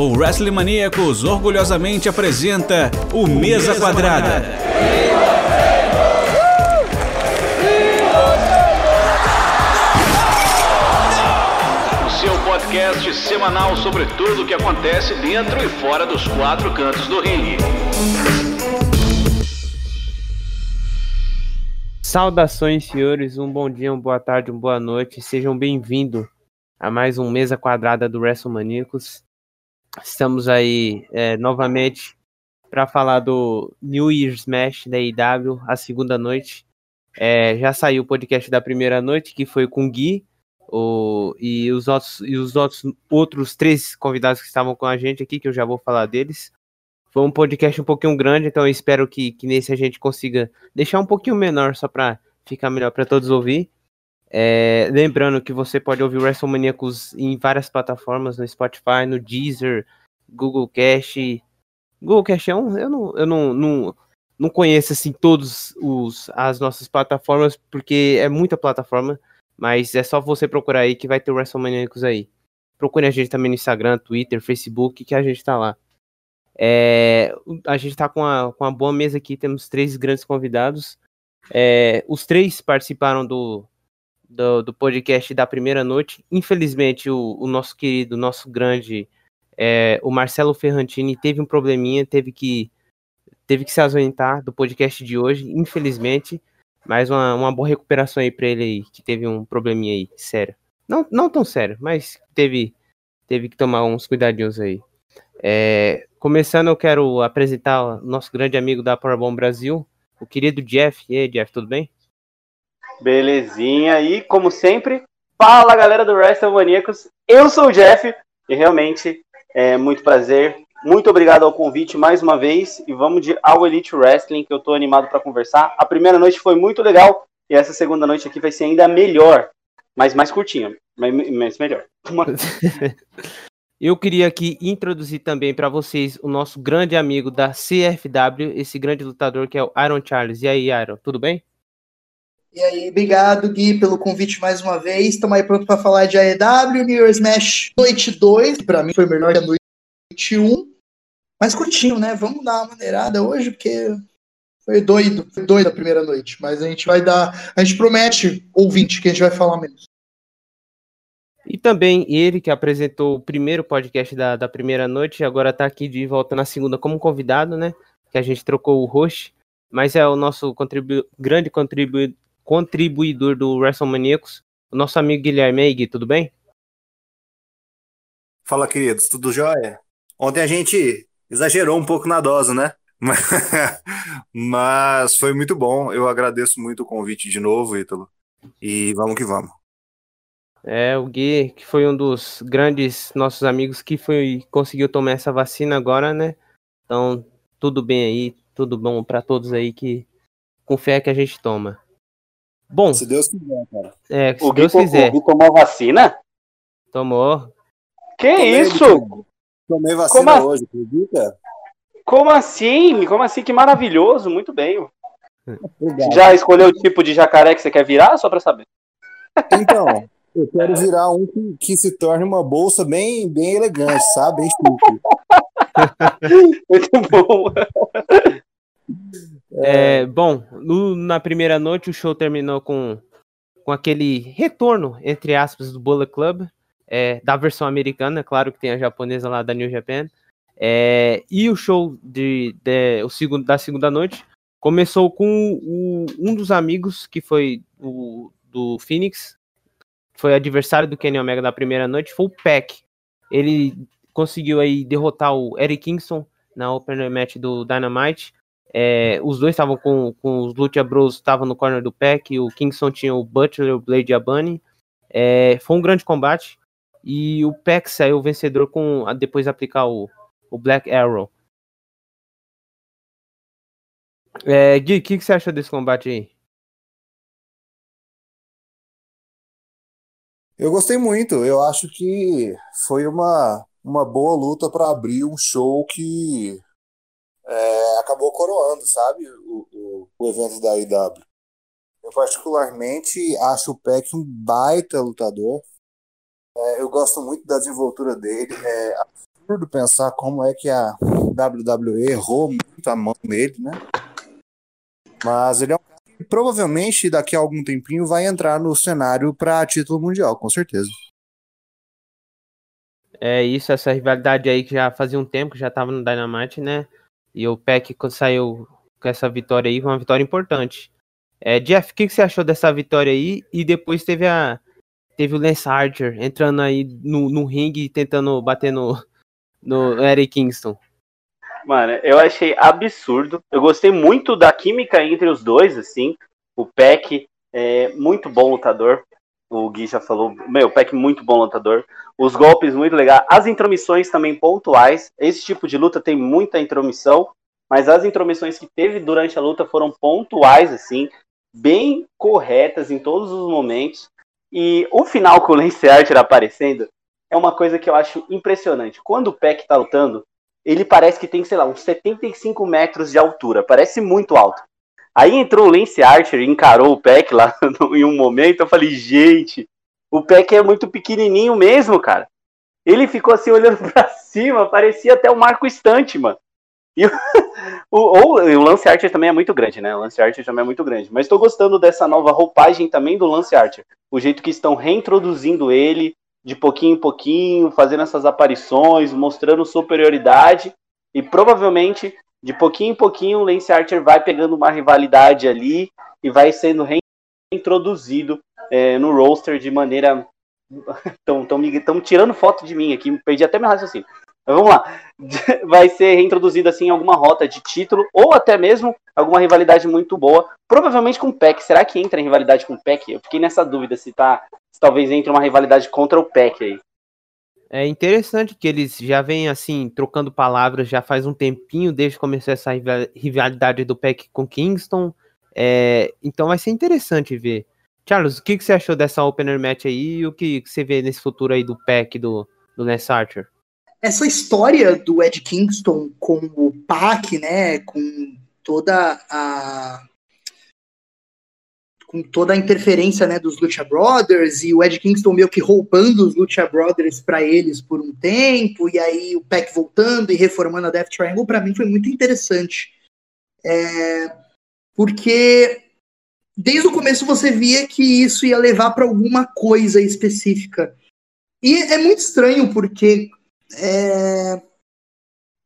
o Wrestling Maníacos orgulhosamente apresenta o Mesa Quadrada. O seu podcast semanal sobre tudo o que acontece dentro e fora dos quatro cantos do ringue. Saudações, senhores. Um bom dia, uma boa tarde, uma boa noite. Sejam bem-vindos a mais um Mesa Quadrada do WrestleManiacos. Estamos aí é, novamente para falar do New Year's Smash da IW, a segunda noite. É, já saiu o podcast da primeira noite, que foi com o Gui, o, e os, outros, e os outros, outros três convidados que estavam com a gente aqui, que eu já vou falar deles. Foi um podcast um pouquinho grande, então eu espero que, que nesse a gente consiga deixar um pouquinho menor, só para ficar melhor para todos ouvir. É, lembrando que você pode ouvir WrestleManiacos em várias plataformas, no Spotify, no Deezer, Google Cast. Google Cast é um, eu não, eu não, não, não conheço assim todas as nossas plataformas, porque é muita plataforma, mas é só você procurar aí que vai ter o WrestleManiacos aí. Procure a gente também no Instagram, Twitter, Facebook, que a gente tá lá. É, a gente tá com uma, com uma boa mesa aqui, temos três grandes convidados. É, os três participaram do, do, do podcast da primeira noite. Infelizmente, o, o nosso querido, nosso grande, é, o Marcelo Ferrantini teve um probleminha, teve que teve que se ausentar do podcast de hoje, infelizmente. Mas uma, uma boa recuperação aí para ele aí, que teve um probleminha aí, sério. Não, não tão sério, mas teve, teve que tomar uns cuidadinhos aí. É, começando, eu quero apresentar o nosso grande amigo da Powerbomb Brasil, o querido Jeff. E aí, Jeff, tudo bem? Belezinha. E, como sempre, fala galera do WrestleManiacos. Eu sou o Jeff e realmente é muito prazer. Muito obrigado ao convite mais uma vez. E vamos de All Elite Wrestling, que eu tô animado para conversar. A primeira noite foi muito legal e essa segunda noite aqui vai ser ainda melhor, mas mais curtinha, mas melhor. Eu queria aqui introduzir também para vocês o nosso grande amigo da CFW, esse grande lutador que é o Iron Charles. E aí, Iron, tudo bem? E aí, obrigado, Gui, pelo convite mais uma vez. Estamos aí pronto para falar de AEW, New Year's Smash Noite 2. Para mim foi melhor que a Noite 1. Mas curtinho, né? Vamos dar uma maneirada hoje, porque foi doido. Foi doido a primeira noite. Mas a gente vai dar. A gente promete, ouvinte, que a gente vai falar menos. E também ele que apresentou o primeiro podcast da, da primeira noite, agora está aqui de volta na segunda como convidado, né? Que a gente trocou o host, mas é o nosso contribu grande contribu contribuidor do WrestleManiacos, o nosso amigo Guilherme Eig, tudo bem? Fala, queridos, tudo jóia? Ontem a gente exagerou um pouco na dose, né? Mas foi muito bom. Eu agradeço muito o convite de novo, Ítalo. E vamos que vamos. É, o Gui, que foi um dos grandes nossos amigos que foi conseguiu tomar essa vacina agora, né? Então, tudo bem aí, tudo bom para todos aí que com fé que a gente toma. Bom. Se Deus quiser, cara. É, se o Deus Gui, quiser. O Gui tomou vacina? Tomou. Que Tomei, isso? Tomei vacina Como a- hoje, acredita? Como assim? Como assim? Que maravilhoso. Muito bem. Obrigado. Já escolheu o tipo de jacaré que você quer virar? Só pra saber. Então, eu quero virar um que, que se torne uma bolsa bem, bem elegante, sabe? Bem chique. Muito bom. É, bom, no- na primeira noite o show terminou com, com aquele retorno, entre aspas, do Bullet Club, é, da versão americana, claro que tem a japonesa lá da New Japan. É, e o show de, de- o segundo, da segunda noite começou com o- um dos amigos que foi o do Phoenix, foi adversário do Kenny Omega na primeira noite, foi o Peck. Ele conseguiu aí derrotar o Eric Kingston na opener match do Dynamite. É, os dois estavam com, com os Lucha Bros, estavam no corner do pack, o Kingston tinha o Butler, o Blade e a Bunny. É, foi um grande combate e o Pack saiu vencedor com depois de aplicar o, o Black Arrow. É, Gui, o que, que você achou desse combate aí? Eu gostei muito. Eu acho que foi uma, uma boa luta para abrir um show que é, acabou coroando, sabe? O, o, o evento da IW. Eu particularmente acho o Peck um baita lutador. É, eu gosto muito da desenvoltura dele. É, absurdo pensar como é que a WWE errou muito a mão nele, né? Mas ele é um cara que provavelmente daqui a algum tempinho vai entrar no cenário para título mundial, com certeza. É isso, essa rivalidade aí que já fazia um tempo que já tava no Dynamite, né? E o Peck saiu com essa vitória aí, uma vitória importante. É, Jeff, o que, que você achou dessa vitória aí? E depois teve a teve o Lance Archer entrando aí no, no ringue tentando bater no, no Eric Kingston. Mano, eu achei absurdo. Eu gostei muito da química entre os dois, assim. O Peck é muito bom lutador. O Gui já falou. Meu, Peck muito bom lutador. Os golpes muito legais. As intromissões também pontuais. Esse tipo de luta tem muita intromissão. Mas as intromissões que teve durante a luta foram pontuais, assim. Bem corretas em todos os momentos. E o final com o Lance Archer aparecendo é uma coisa que eu acho impressionante. Quando o Peck tá lutando, ele parece que tem, sei lá, uns 75 metros de altura. Parece muito alto. Aí entrou o Lance Archer e encarou o Peck lá em um momento. Eu falei, gente, o Peck é muito pequenininho mesmo, cara. Ele ficou assim olhando pra cima, parecia até o Marco Estante, mano. E o, o, o Lance Archer também é muito grande, né? O Lance Archer também é muito grande. Mas estou gostando dessa nova roupagem também do Lance Archer. O jeito que estão reintroduzindo ele, de pouquinho em pouquinho, fazendo essas aparições, mostrando superioridade e provavelmente de pouquinho em pouquinho o Lance Archer vai pegando uma rivalidade ali e vai sendo reintroduzido é, no roster de maneira estão tão, tão tirando foto de mim aqui, perdi até meu raciocínio. Mas vamos lá. Vai ser reintroduzido assim em alguma rota de título ou até mesmo alguma rivalidade muito boa, provavelmente com o PEC. Será que entra em rivalidade com o PEC? Eu fiquei nessa dúvida se tá talvez entre uma rivalidade contra o PEC aí. É interessante que eles já vêm assim, trocando palavras já faz um tempinho, desde que começou essa rivalidade do PEC com Kingston. É, então vai ser interessante ver. Charles, o que, que você achou dessa opener match aí e o que, que você vê nesse futuro aí do PEC do, do Lance Archer? Essa história do Ed Kingston com o PAC, né, com toda a com toda a interferência né, dos Lucha Brothers e o Ed Kingston meio que roubando os Lucha Brothers para eles por um tempo, e aí o Peck voltando e reformando a Death Triangle, para mim foi muito interessante. É, porque desde o começo você via que isso ia levar para alguma coisa específica. E é muito estranho porque é,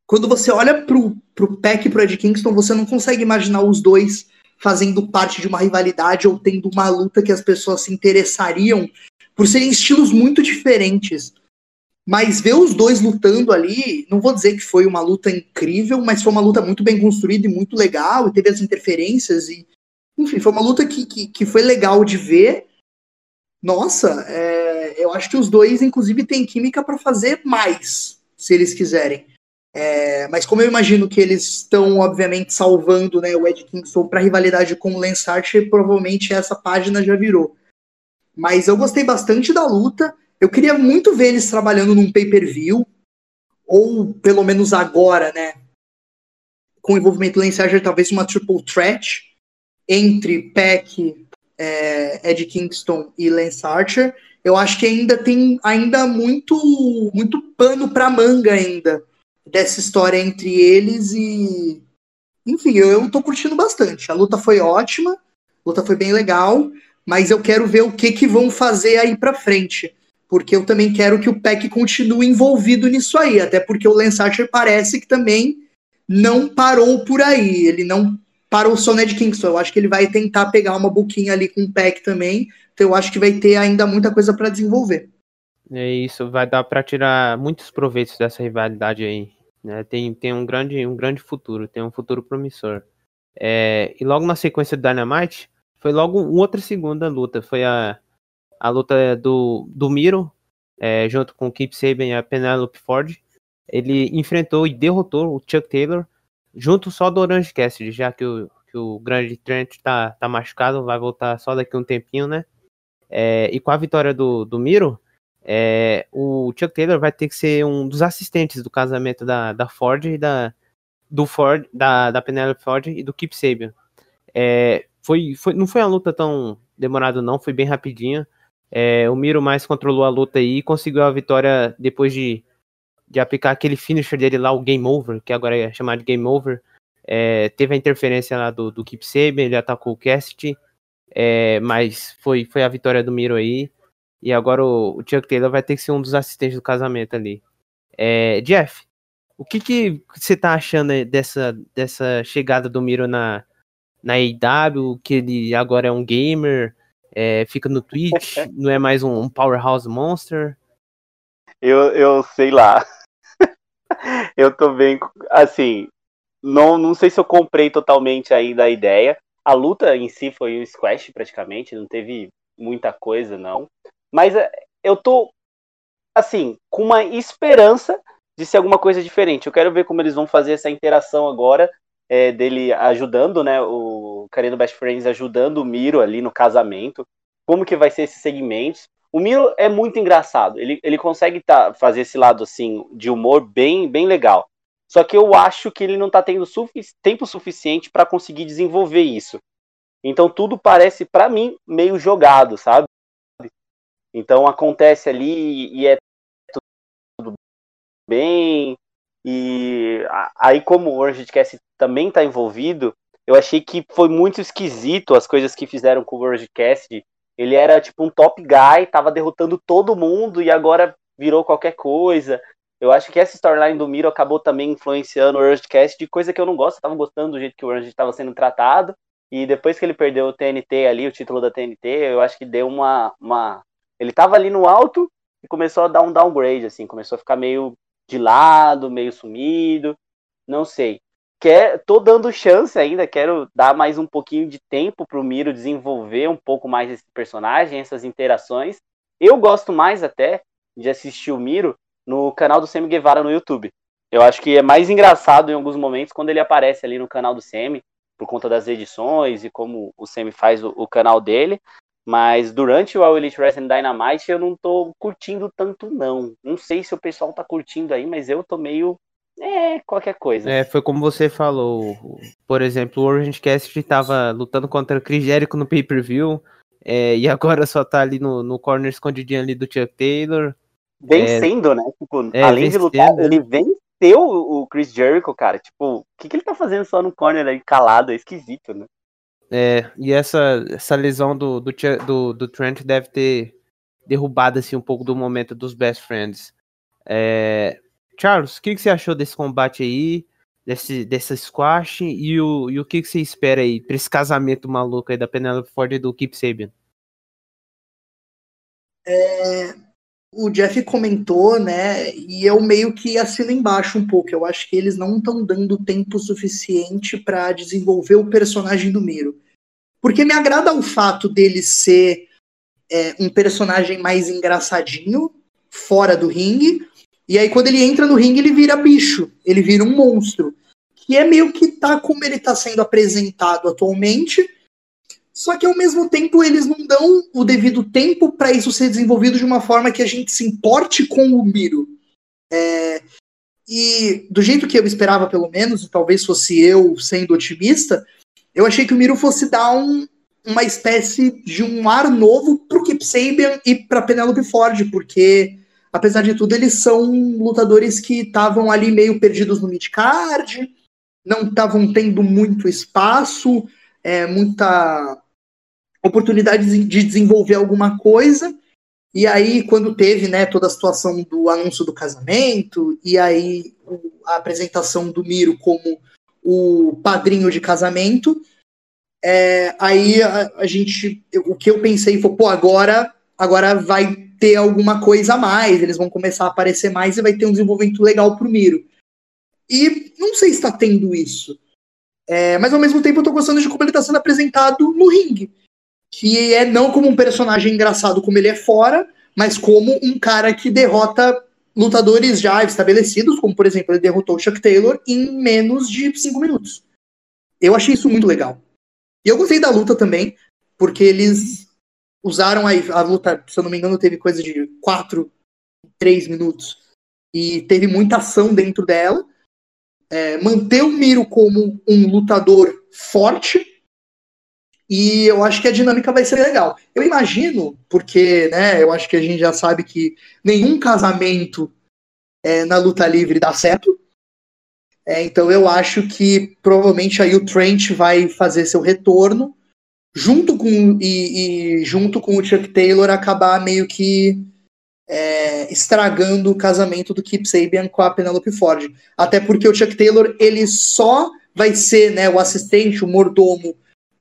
quando você olha pro, pro Peck e pro Ed Kingston, você não consegue imaginar os dois fazendo parte de uma rivalidade ou tendo uma luta que as pessoas se interessariam por serem estilos muito diferentes. Mas ver os dois lutando ali, não vou dizer que foi uma luta incrível, mas foi uma luta muito bem construída e muito legal, e teve as interferências, e enfim, foi uma luta que, que, que foi legal de ver. Nossa, é, eu acho que os dois, inclusive, têm química para fazer mais, se eles quiserem. É, mas como eu imagino que eles estão, obviamente, salvando né, o Ed Kingston para rivalidade com o Lance Archer, provavelmente essa página já virou. Mas eu gostei bastante da luta. Eu queria muito ver eles trabalhando num pay-per-view, ou pelo menos agora, né? Com o envolvimento do Lance Archer, talvez uma triple threat entre Peck, é, Ed Kingston e Lance Archer. Eu acho que ainda tem ainda muito, muito pano para manga ainda dessa história entre eles e. Enfim, eu, tô curtindo bastante. A luta foi ótima, a luta foi bem legal, mas eu quero ver o que, que vão fazer aí pra frente. Porque eu também quero que o Peck continue envolvido nisso aí, até porque o Lance Archer parece que também não parou por aí. Ele não parou só Ned Kingston. Eu acho que ele vai tentar pegar uma boquinha ali com o Peck também. Então eu acho que vai ter ainda muita coisa para desenvolver. É isso, vai dar para tirar muitos proveitos dessa rivalidade aí. Né? Tem, tem um, grande, um grande futuro, tem um futuro promissor. É, e logo na sequência do Dynamite, foi logo outra segunda luta. Foi a, a luta do, do Miro, é, junto com o Keep Saban e a Penelope Ford. Ele enfrentou e derrotou o Chuck Taylor, junto só do Orange Cassidy, já que o, que o grande Trent tá, tá machucado, vai voltar só daqui um tempinho, né? É, e com a vitória do, do Miro, é, o Chuck Taylor vai ter que ser um dos assistentes do casamento da, da Ford e da do Ford, da, da Penelope Ford e do Keep Sabian. É, foi, foi, não foi uma luta tão demorada não, foi bem rapidinha. É, o Miro mais controlou a luta aí e conseguiu a vitória depois de, de aplicar aquele finisher dele lá, o Game Over, que agora é chamado de Game Over. É, teve a interferência lá do, do Keep Saban, ele atacou o Cast, é, mas foi, foi a vitória do Miro aí. E agora o, o Chuck Taylor vai ter que ser um dos assistentes do casamento ali. É, Jeff, o que, que você tá achando dessa, dessa chegada do Miro na, na AEW, que ele agora é um gamer, é, fica no Twitch, não é mais um, um Powerhouse Monster? Eu, eu sei lá. eu tô bem. Assim, não, não sei se eu comprei totalmente ainda a ideia. A luta em si foi um squash praticamente, não teve muita coisa, não. Mas é, eu tô, assim, com uma esperança de ser alguma coisa diferente. Eu quero ver como eles vão fazer essa interação agora, é, dele ajudando, né, o Kareno Best Friends ajudando o Miro ali no casamento. Como que vai ser esses segmentos. O Miro é muito engraçado. Ele, ele consegue tá, fazer esse lado assim de humor bem, bem legal. Só que eu acho que ele não está tendo tempo suficiente para conseguir desenvolver isso. Então tudo parece para mim meio jogado, sabe? Então acontece ali e é tudo bem. E aí, como o Orangecast também está envolvido, eu achei que foi muito esquisito as coisas que fizeram com o Orangecast. Ele era tipo um top guy, tava derrotando todo mundo e agora virou qualquer coisa. Eu acho que essa storyline do Miro acabou também influenciando o Urgecast de coisa que eu não gosto. Eu tava gostando do jeito que o Urge estava sendo tratado. E depois que ele perdeu o TNT ali, o título da TNT, eu acho que deu uma. uma... Ele tava ali no alto e começou a dar um downgrade, assim, começou a ficar meio de lado, meio sumido. Não sei. Quer, tô dando chance ainda, quero dar mais um pouquinho de tempo pro Miro desenvolver um pouco mais esse personagem, essas interações. Eu gosto mais até de assistir o Miro no canal do Semi Guevara no YouTube. Eu acho que é mais engraçado em alguns momentos quando ele aparece ali no canal do Semi, por conta das edições e como o Semi faz o, o canal dele. Mas durante o All Elite Wrestling Dynamite eu não tô curtindo tanto, não. Não sei se o pessoal tá curtindo aí, mas eu tô meio. É, qualquer coisa. É, foi como você falou. Por exemplo, o Orange Cast tava lutando contra o Chris Jericho no pay-per-view. É, e agora só tá ali no, no corner escondidinho ali do Chuck Taylor vencendo, é, né? Tipo, é, além vencendo. de lutar, ele venceu o Chris Jericho, cara. Tipo, o que, que ele tá fazendo só no corner aí calado? É esquisito, né? É, e essa, essa lesão do, do, do, do Trent deve ter derrubado assim, um pouco do momento dos Best Friends. É, Charles, o que, que você achou desse combate aí? Desse, dessa squash e o, e o que, que você espera aí pra esse casamento maluco aí da Penelope Ford e do Keep Sabian? É, o Jeff comentou, né? E eu meio que assino embaixo um pouco. Eu acho que eles não estão dando tempo suficiente para desenvolver o personagem do Miro. Porque me agrada o fato dele ser é, um personagem mais engraçadinho, fora do ringue. E aí, quando ele entra no ringue, ele vira bicho, ele vira um monstro. Que é meio que tá como ele tá sendo apresentado atualmente só que ao mesmo tempo eles não dão o devido tempo para isso ser desenvolvido de uma forma que a gente se importe com o Miro. É, e do jeito que eu esperava, pelo menos, e talvez fosse eu sendo otimista, eu achei que o Miro fosse dar um, uma espécie de um ar novo pro Kip Sabian e pra Penelope Ford, porque, apesar de tudo, eles são lutadores que estavam ali meio perdidos no midcard, não estavam tendo muito espaço, é, muita oportunidade de desenvolver alguma coisa. E aí, quando teve né, toda a situação do anúncio do casamento, e aí a apresentação do Miro como o padrinho de casamento, é, aí a, a, gente. O que eu pensei foi, pô, agora, agora vai ter alguma coisa a mais, eles vão começar a aparecer mais e vai ter um desenvolvimento legal pro Miro. E não sei se está tendo isso. É, mas ao mesmo tempo eu tô gostando de como ele está sendo apresentado no ringue que é não como um personagem engraçado como ele é fora, mas como um cara que derrota lutadores já estabelecidos, como por exemplo, ele derrotou o Chuck Taylor em menos de cinco minutos. Eu achei isso muito legal. E eu gostei da luta também, porque eles usaram a, a luta, se eu não me engano, teve coisa de quatro, três minutos. E teve muita ação dentro dela. É, manter o Miro como um lutador forte, e eu acho que a dinâmica vai ser legal. Eu imagino, porque né, eu acho que a gente já sabe que nenhum casamento é, na luta livre dá certo. É, então eu acho que provavelmente aí o Trent vai fazer seu retorno junto com e, e junto com o Chuck Taylor acabar meio que é, estragando o casamento do Kip Sabian com a Penelope Ford. Até porque o Chuck Taylor ele só vai ser né, o assistente, o mordomo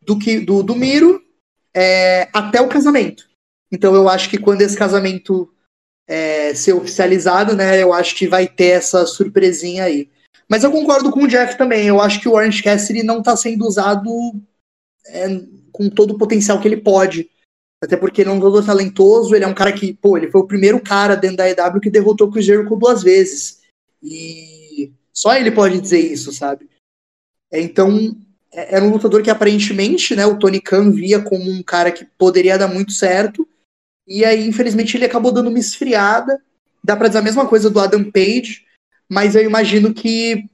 do, que, do, do Miro é, até o casamento. Então eu acho que quando esse casamento é, ser oficializado, né, eu acho que vai ter essa surpresinha aí. Mas eu concordo com o Jeff também. Eu acho que o Orange Cassidy não está sendo usado é, com todo o potencial que ele pode. Até porque ele é um lutador talentoso, ele é um cara que, pô, ele foi o primeiro cara dentro da EW que derrotou o Chris Jericho duas vezes. E só ele pode dizer isso, sabe? Então, era um lutador que aparentemente, né, o Tony Khan via como um cara que poderia dar muito certo. E aí, infelizmente, ele acabou dando uma esfriada. Dá para dizer a mesma coisa do Adam Page, mas eu imagino que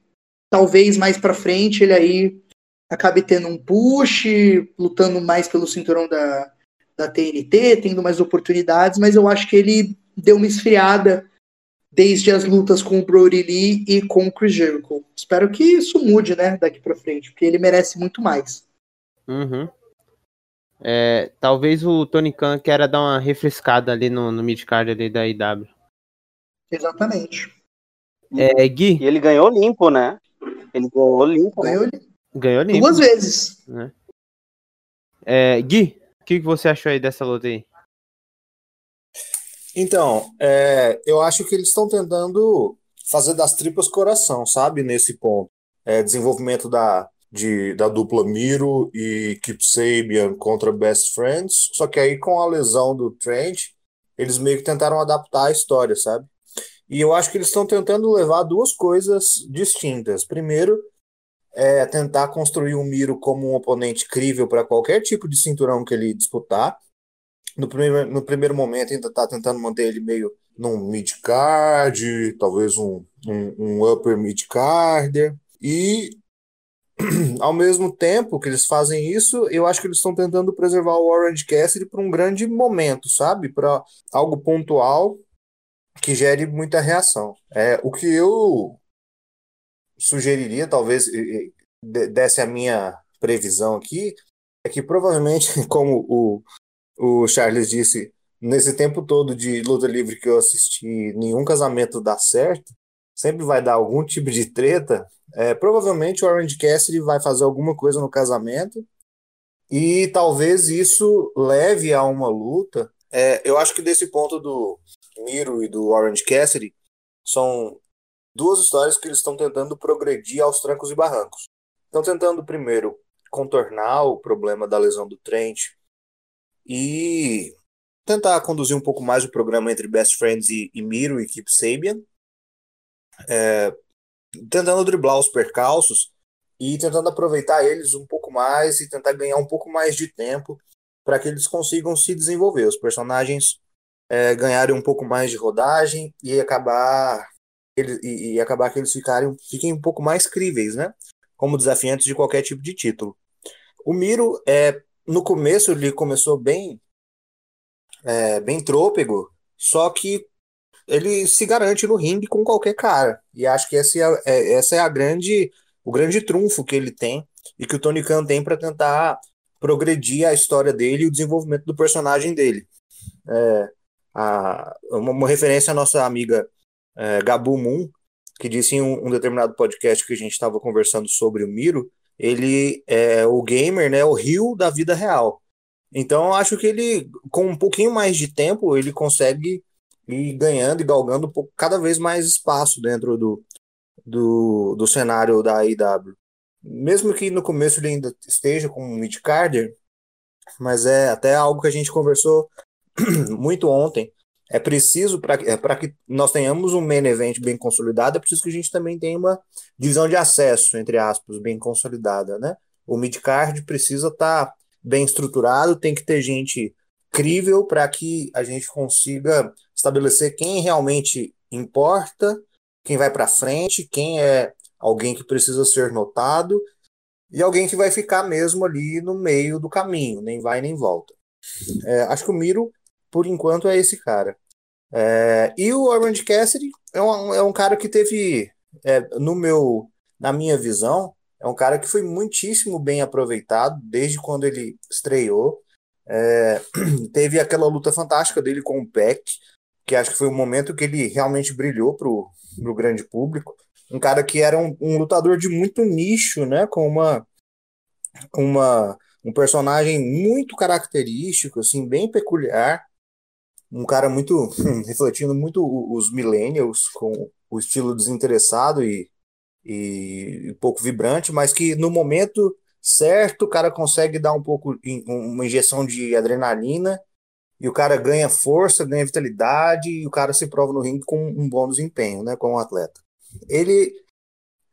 talvez mais para frente ele aí acabe tendo um push, lutando mais pelo cinturão da, da TNT, tendo mais oportunidades, mas eu acho que ele deu uma esfriada desde as lutas com o Brody Lee e com o Chris Jericho. Espero que isso mude, né, daqui para frente, porque ele merece muito mais. Uhum. É, talvez o Tony Khan queira dar uma refrescada ali no, no midcard ali da IW. Exatamente. É, Gui? E ele ganhou limpo, né? Ele ganhou limpo. Ganhou, ganhou limpo. Duas vezes. Né? É, Gui, o que, que você achou aí dessa luta aí? Então, é, eu acho que eles estão tentando fazer das tripas coração, sabe? Nesse ponto. É, desenvolvimento da, de, da dupla Miro e Kip Sabian contra Best Friends, só que aí com a lesão do Trent, eles meio que tentaram adaptar a história, sabe? E eu acho que eles estão tentando levar duas coisas distintas. Primeiro, é tentar construir o Miro como um oponente crível para qualquer tipo de cinturão que ele disputar. No primeiro, no primeiro momento, ainda está tentando manter ele meio num mid-card, talvez um, um, um upper mid-carder. E ao mesmo tempo que eles fazem isso, eu acho que eles estão tentando preservar o Orange Cassidy para um grande momento, sabe? Para algo pontual que gere muita reação. É, o que eu sugeriria, talvez desse a minha previsão aqui, é que provavelmente, como o, o Charles disse, nesse tempo todo de luta livre que eu assisti, nenhum casamento dá certo, sempre vai dar algum tipo de treta. É, provavelmente o Orange Cassidy vai fazer alguma coisa no casamento e talvez isso leve a uma luta. É, eu acho que desse ponto do, Miro e do Orange Cassidy são duas histórias que eles estão tentando progredir aos trancos e barrancos. Estão tentando primeiro contornar o problema da lesão do Trent e tentar conduzir um pouco mais o programa entre Best Friends e, e Miro e Keep Sabian, é, tentando driblar os percalços e tentando aproveitar eles um pouco mais e tentar ganhar um pouco mais de tempo para que eles consigam se desenvolver. Os personagens é, ganharem um pouco mais de rodagem e acabar ele, e, e, acabar que eles ficarem, fiquem um pouco mais críveis, né? Como desafiantes de qualquer tipo de título. O Miro, é, no começo, ele começou bem, é, bem trôpego, só que ele se garante no ringue com qualquer cara. E acho que essa é, é, essa é a grande, o grande trunfo que ele tem e que o Tony Khan tem para tentar progredir a história dele e o desenvolvimento do personagem dele. É, a, uma, uma, referência à nossa amiga é, Gabu Moon, que disse em um, um determinado podcast que a gente estava conversando sobre o Miro, ele é o gamer, né, o rio da vida real. Então acho que ele, com um pouquinho mais de tempo, ele consegue ir ganhando e galgando cada vez mais espaço dentro do, do, do cenário da AEW. Mesmo que no começo ele ainda esteja com um mid-carder, mas é até algo que a gente conversou muito ontem. É preciso, para é, que nós tenhamos um main event bem consolidado, é preciso que a gente também tenha uma divisão de acesso, entre aspas, bem consolidada, né? O mid-card precisa estar tá bem estruturado, tem que ter gente crível para que a gente consiga estabelecer quem realmente importa, quem vai para frente, quem é alguém que precisa ser notado e alguém que vai ficar mesmo ali no meio do caminho, nem vai nem volta. É, acho que o Miro por enquanto é esse cara. É, e o Orange Cassidy é um, é um cara que teve, é, no meu, na minha visão, é um cara que foi muitíssimo bem aproveitado desde quando ele estreou. É, teve aquela luta fantástica dele com o Peck, que acho que foi o momento que ele realmente brilhou para o grande público. Um cara que era um, um, lutador de muito nicho, né? Com uma, uma, um personagem muito característico, assim, bem peculiar. Um cara muito refletindo muito os millennials com o estilo desinteressado e, e pouco vibrante, mas que no momento certo o cara consegue dar um pouco uma injeção de adrenalina e o cara ganha força, ganha vitalidade e o cara se prova no ringue com um bom desempenho, né, como atleta. Ele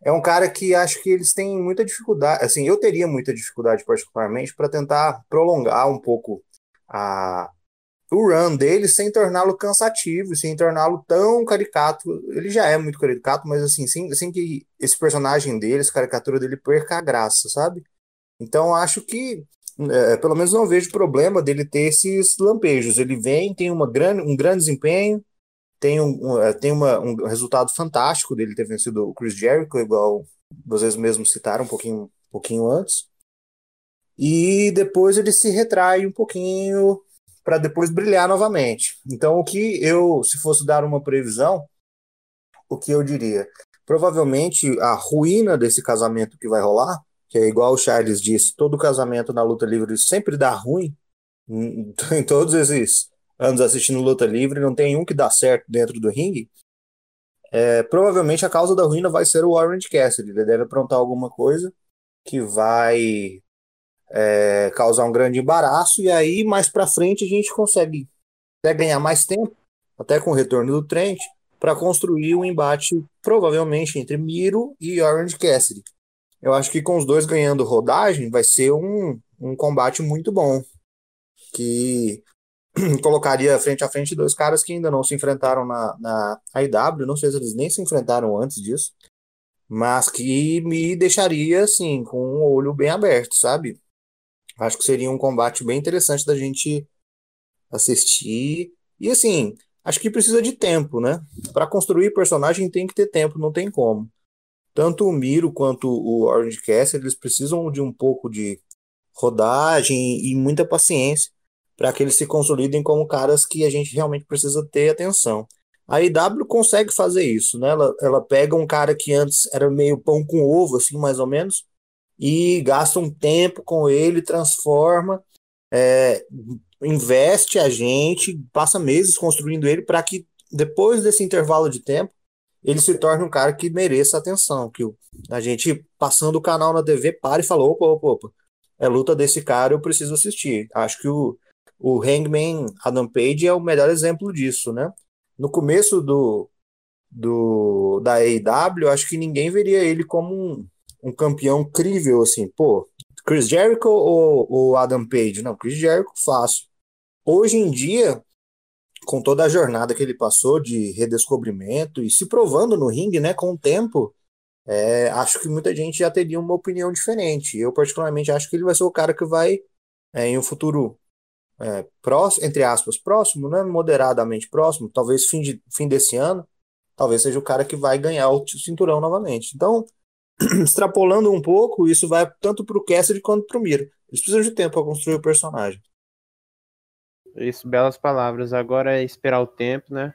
é um cara que acho que eles têm muita dificuldade, assim, eu teria muita dificuldade particularmente para tentar prolongar um pouco a o run dele sem torná-lo cansativo, sem torná-lo tão caricato. Ele já é muito caricato, mas assim, sem, sem que esse personagem dele, essa caricatura dele perca a graça, sabe? Então acho que é, pelo menos não vejo problema dele ter esses lampejos. Ele vem, tem uma grande, um grande desempenho, tem, um, é, tem uma, um resultado fantástico dele ter vencido o Chris Jericho, igual vocês mesmos citaram um pouquinho, um pouquinho antes. E depois ele se retrai um pouquinho para depois brilhar novamente. Então, o que eu, se fosse dar uma previsão, o que eu diria? Provavelmente a ruína desse casamento que vai rolar que é igual o Charles disse, todo casamento na luta livre sempre dá ruim. Em todos esses anos assistindo luta livre, não tem um que dá certo dentro do ringue. É, provavelmente a causa da ruína vai ser o Orange Cassidy. Ele deve aprontar alguma coisa que vai é, causar um grande embaraço, e aí mais para frente a gente consegue até ganhar mais tempo, até com o retorno do Trent, para construir um embate provavelmente entre Miro e Orange Cassidy. Eu acho que com os dois ganhando rodagem vai ser um, um combate muito bom. Que colocaria frente a frente dois caras que ainda não se enfrentaram na, na AIW. Não sei se eles nem se enfrentaram antes disso. Mas que me deixaria, assim, com o olho bem aberto, sabe? Acho que seria um combate bem interessante da gente assistir. E, assim, acho que precisa de tempo, né? Para construir personagem tem que ter tempo, não tem como tanto o Miro quanto o Orange Cassidy, eles precisam de um pouco de rodagem e muita paciência para que eles se consolidem como caras que a gente realmente precisa ter atenção. A IW consegue fazer isso, né? Ela, ela pega um cara que antes era meio pão com ovo, assim, mais ou menos, e gasta um tempo com ele, transforma, é, investe a gente, passa meses construindo ele para que depois desse intervalo de tempo ele se torne um cara que mereça atenção, que a gente, passando o canal na TV, para e fala, opa, opa, opa, é luta desse cara, eu preciso assistir. Acho que o, o Hangman Adam Page é o melhor exemplo disso, né? No começo do, do da AEW, acho que ninguém veria ele como um, um campeão crível, assim, pô, Chris Jericho ou, ou Adam Page? Não, Chris Jericho, fácil. Hoje em dia, com toda a jornada que ele passou de redescobrimento e se provando no ringue, né, com o tempo, é, acho que muita gente já teria uma opinião diferente. Eu, particularmente, acho que ele vai ser o cara que vai, é, em um futuro é, próximo, entre aspas, próximo, né, moderadamente próximo, talvez fim, de, fim desse ano, talvez seja o cara que vai ganhar o cinturão novamente. Então, extrapolando um pouco, isso vai tanto para o Cassidy quanto para o Miro. Eles precisam de tempo para construir o personagem. Isso, belas palavras. Agora é esperar o tempo, né?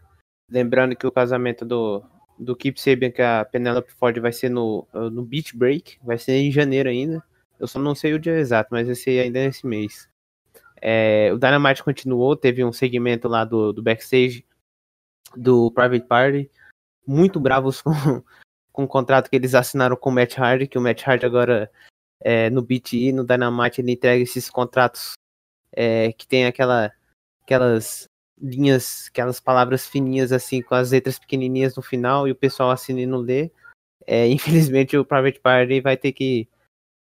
Lembrando que o casamento do, do Keep Sabian com a Penelope Ford vai ser no, no Beach Break, vai ser em janeiro ainda. Eu só não sei o dia exato, mas vai ser ainda nesse mês. É, o Dynamite continuou, teve um segmento lá do, do backstage do Private Party, muito bravos com, com o contrato que eles assinaram com o Matt Hardy, que o Matt Hardy agora é, no BT, no Dynamite, ele entrega esses contratos é, que tem aquela aquelas linhas, aquelas palavras fininhas assim, com as letras pequenininhas no final e o pessoal assina e não lê. É, infelizmente o Private Party vai ter que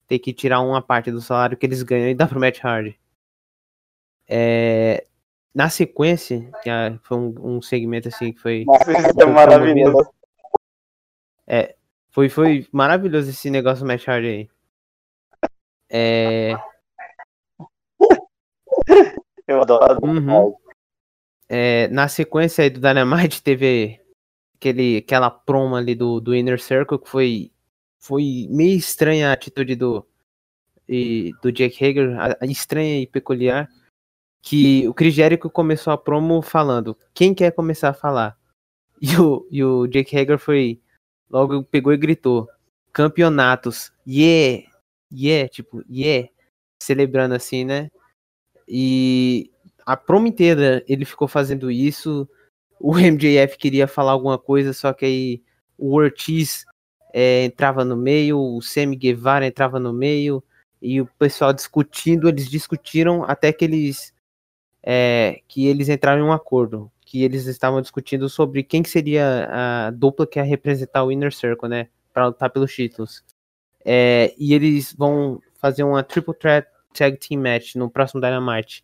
ter que tirar uma parte do salário que eles ganham e dar pro Matt Hardy. É, na sequência, que foi um, um, segmento assim que foi. Nossa, é maravilhoso. É, foi, foi maravilhoso esse negócio do Matt Hardy aí. É, eu adoro. Uhum. é, na sequência aí do Dynamite teve aquele, aquela promo ali do, do Inner Circle que foi, foi meio estranha a atitude do, e, do Jake Hager, a, a estranha e peculiar, que o Chris Jericho começou a promo falando, quem quer começar a falar? E o, e o Jake Hager foi, logo pegou e gritou, campeonatos, yeah, yeah, tipo, yeah, celebrando assim, né? E a promo inteira ele ficou fazendo isso. O MJF queria falar alguma coisa, só que aí o Ortiz é, entrava no meio, o Sammy Guevara entrava no meio, e o pessoal discutindo, eles discutiram até que eles é, que eles entraram em um acordo, que eles estavam discutindo sobre quem que seria a dupla que ia representar o Inner Circle, né, para lutar pelos títulos. É, e eles vão fazer uma Triple Threat Tag Team Match no próximo Dynamite.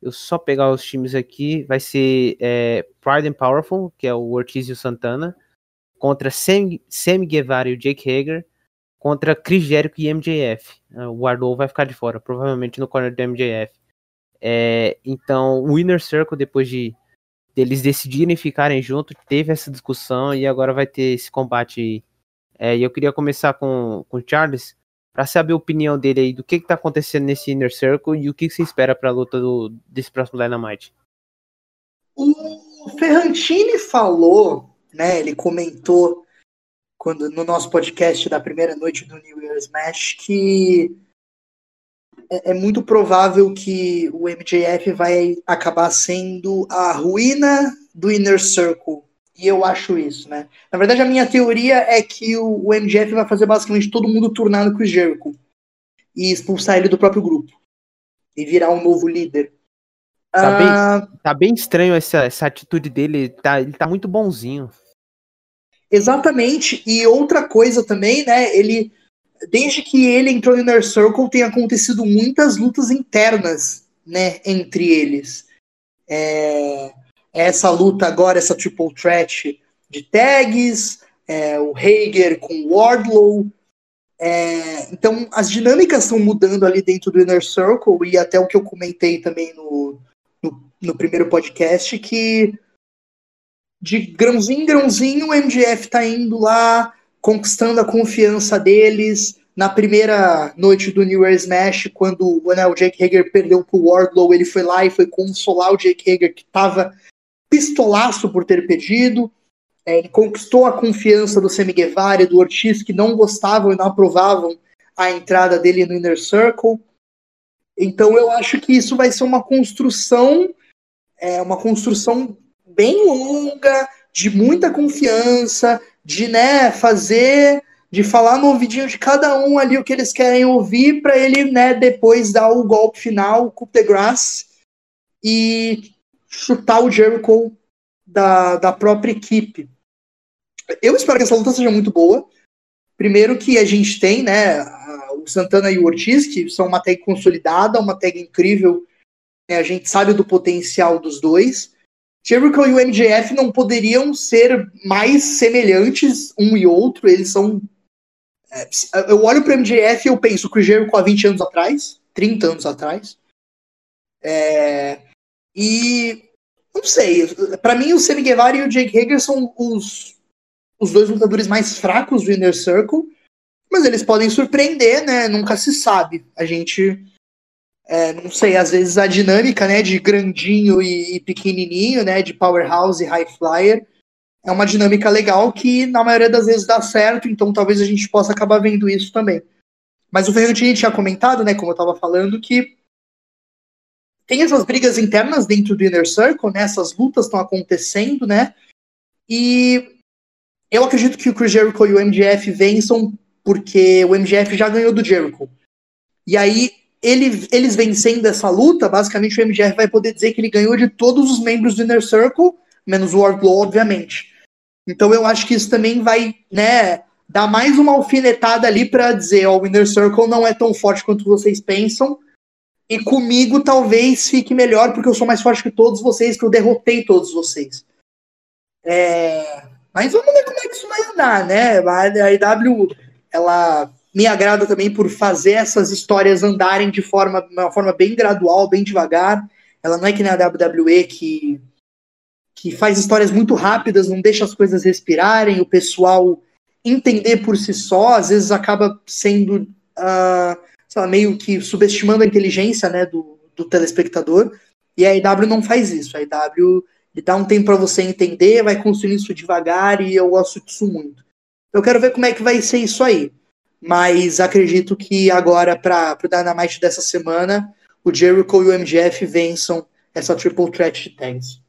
Eu só pegar os times aqui, vai ser é, Pride and Powerful, que é o Ortiz e o Santana, contra Sam, Sam Guevara e o Jake Hager, contra Chris Jericho e MJF. É, o Wardlow vai ficar de fora, provavelmente no corner do MJF. É, então, o Inner Circle, depois de deles decidirem ficarem juntos, teve essa discussão e agora vai ter esse combate. É, e eu queria começar com, com o Charles, para saber a opinião dele aí do que está acontecendo nesse Inner Circle e o que, que você espera para a luta do, desse próximo Dynamite. O Ferrantini falou, né? Ele comentou quando no nosso podcast da primeira noite do New Year's Match que é, é muito provável que o MJF vai acabar sendo a ruína do Inner Circle e eu acho isso, né? Na verdade, a minha teoria é que o, o MJF vai fazer basicamente todo mundo turnar no Chris Jericho e expulsar ele do próprio grupo e virar um novo líder. Tá, ah, bem, tá bem estranho essa, essa atitude dele, tá, ele tá muito bonzinho. Exatamente, e outra coisa também, né? Ele, desde que ele entrou no Inner Circle, tem acontecido muitas lutas internas, né? Entre eles. É, essa luta agora, essa triple threat de tags, é, o Hager com o Wardlow. É, então, as dinâmicas estão mudando ali dentro do Inner Circle, e até o que eu comentei também no, no, no primeiro podcast, que de grãozinho em grãozinho o MGF está indo lá, conquistando a confiança deles. Na primeira noite do New Year's Smash, quando né, o Jake Hager perdeu pro Wardlow, ele foi lá e foi consolar o Jake Hager, que estava pistolaço por ter perdido. É, ele conquistou a confiança do Semi Guevara e do Ortiz, que não gostavam e não aprovavam a entrada dele no Inner Circle. Então eu acho que isso vai ser uma construção, é, uma construção bem longa, de muita confiança, de né, fazer, de falar no ouvidinho de cada um ali o que eles querem ouvir, para ele né, depois dar o golpe final, o coup de grace, e chutar o Jericho da, da própria equipe. Eu espero que essa luta seja muito boa. Primeiro que a gente tem, né, o Santana e o Ortiz, que são uma tag consolidada, uma tag incrível. Né, a gente sabe do potencial dos dois. Jericho e o MJF não poderiam ser mais semelhantes um e outro. Eles são. É, eu olho para o MJF e eu penso que o Jericho há 20 anos atrás, 30 anos atrás. É, e não sei, para mim o Sammy Guevara e o Jake Hager são os, os dois lutadores mais fracos do Inner Circle, mas eles podem surpreender, né? Nunca se sabe. A gente é, não sei, às vezes a dinâmica, né, de grandinho e, e pequenininho, né, de powerhouse e high flyer, é uma dinâmica legal que na maioria das vezes dá certo, então talvez a gente possa acabar vendo isso também. Mas o Ferrantini tinha comentado, né, como eu estava falando, que tem essas brigas internas dentro do Inner Circle, né? Essas lutas estão acontecendo, né? E eu acredito que o Chris Jericho e o MJF vençam porque o MJF já ganhou do Jericho. E aí, ele, eles vencendo essa luta, basicamente o MJF vai poder dizer que ele ganhou de todos os membros do Inner Circle, menos o Wardlow, obviamente. Então eu acho que isso também vai, né, dar mais uma alfinetada ali para dizer, ó, o Inner Circle não é tão forte quanto vocês pensam, e comigo talvez fique melhor, porque eu sou mais forte que todos vocês, que eu derrotei todos vocês. É... Mas vamos ver como é que isso vai andar, né? A IW, ela me agrada também por fazer essas histórias andarem de forma, uma forma bem gradual, bem devagar. Ela não é que nem a WWE que que faz histórias muito rápidas, não deixa as coisas respirarem, o pessoal entender por si só, às vezes acaba sendo uh, lá, meio que subestimando a inteligência né, do, do telespectador. E a IW não faz isso. A IW dá um tempo para você entender, vai construindo isso devagar e eu gosto disso muito. Eu quero ver como é que vai ser isso aí. Mas acredito que agora, para o Dynamite dessa semana, o Jericho e o MGF vençam essa triple threat de tags.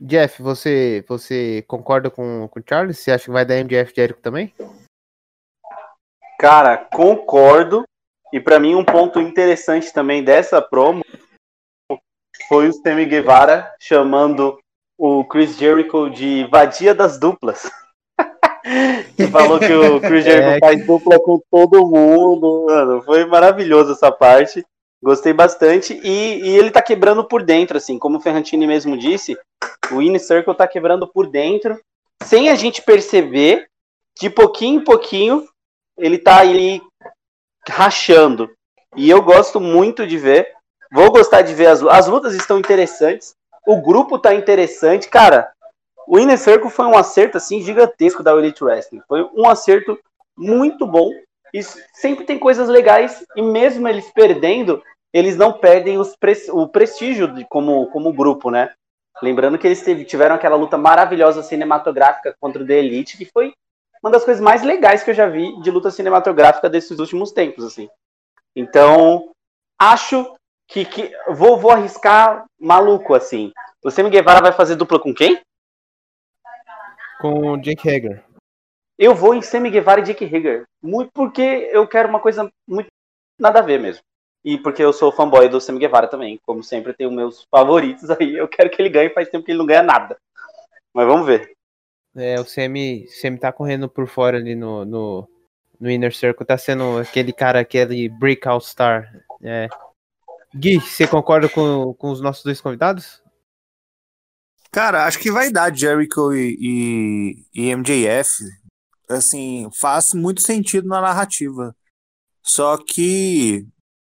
Jeff, você, você concorda com, com o Charles? Você acha que vai dar MGF Jericho também? Cara, concordo. E para mim um ponto interessante também dessa promo foi o Sammy Guevara chamando o Chris Jericho de vadia das duplas. que falou que o Chris Jericho é, faz dupla com todo mundo. Mano, foi maravilhoso essa parte. Gostei bastante. E, e, ele tá quebrando por dentro, assim, como o Ferrantini mesmo disse, o Inner Circle tá quebrando por dentro, sem a gente perceber, de pouquinho em pouquinho, ele tá aí rachando. E eu gosto muito de ver. Vou gostar de ver as, as lutas estão interessantes. O grupo tá interessante. Cara, o Inner Circle foi um acerto assim gigantesco da Elite Wrestling. Foi um acerto muito bom. E sempre tem coisas legais. E mesmo eles perdendo, eles não perdem o prestígio de, como, como grupo, né? Lembrando que eles tiveram aquela luta maravilhosa cinematográfica contra o The Elite, que foi uma das coisas mais legais que eu já vi de luta cinematográfica desses últimos tempos, assim. Então, acho que, que vou, vou arriscar maluco, assim. O Sammy Guevara vai fazer dupla com quem? Com o Jake Hager. Eu vou em Sammy Guevara e Jake Hager. Muito porque eu quero uma coisa muito nada a ver mesmo. E porque eu sou fanboy do Sammy Guevara também. Como sempre, tenho meus favoritos aí. Eu quero que ele ganhe, faz tempo que ele não ganha nada. Mas vamos ver. É, o Semi, Semi tá correndo por fora ali no, no, no Inner Circle, tá sendo aquele cara, aquele breakout star. É. Gui, você concorda com, com os nossos dois convidados? Cara, acho que vai dar Jericho e, e, e MJF. Assim, faz muito sentido na narrativa. Só que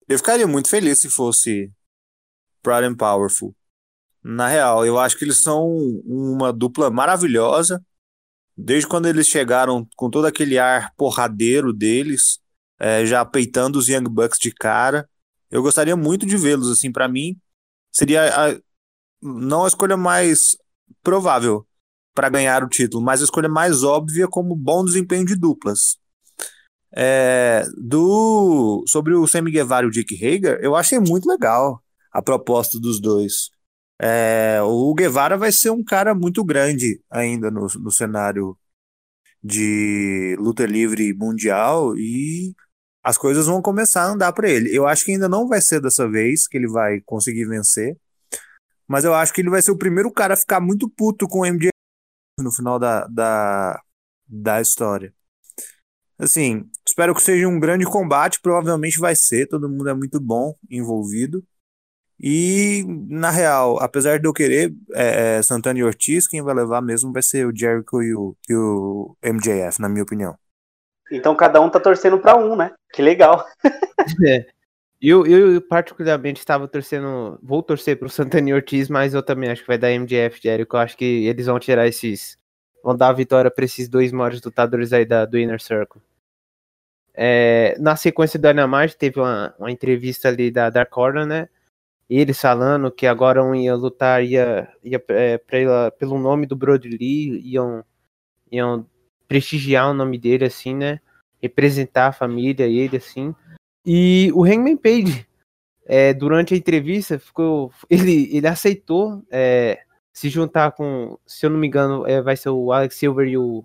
eu ficaria muito feliz se fosse Proud and Powerful. Na real, eu acho que eles são uma dupla maravilhosa. Desde quando eles chegaram com todo aquele ar porradeiro deles, é, já peitando os Young Bucks de cara. Eu gostaria muito de vê-los, assim, para mim seria não a escolha mais provável para ganhar o título, mas a escolha mais óbvia como bom desempenho de duplas. É, do sobre o Sammy Guevara e o Dick Hager, eu achei muito legal a proposta dos dois. É, o Guevara vai ser um cara muito grande ainda no, no cenário de luta livre mundial e as coisas vão começar a andar para ele. Eu acho que ainda não vai ser dessa vez que ele vai conseguir vencer, mas eu acho que ele vai ser o primeiro cara a ficar muito puto com o MJ no final da, da, da história. Assim, espero que seja um grande combate, provavelmente vai ser, todo mundo é muito bom envolvido. E, na real, apesar de eu querer é, é, Santana e Ortiz, quem vai levar mesmo vai ser o Jericho e o, e o MJF, na minha opinião. Então cada um tá torcendo para um, né? Que legal. é. Eu, eu, particularmente, estava torcendo. Vou torcer pro Santana e Ortiz, mas eu também acho que vai dar MJF Jericho. Eu acho que eles vão tirar esses. Vão dar a vitória para esses dois maiores lutadores aí da, do Inner Circle. É, na sequência do Dynamite, teve uma, uma entrevista ali da Dark Order, né? eles falando que agora um ia lutar ia, ia é, pra, pelo nome do Brody Lee, iam, iam prestigiar o nome dele, assim, né? Representar a família, ele, assim. E o Hangman Page, é, durante a entrevista, ficou, ele, ele aceitou é, se juntar com, se eu não me engano, é, vai ser o Alex Silver e o,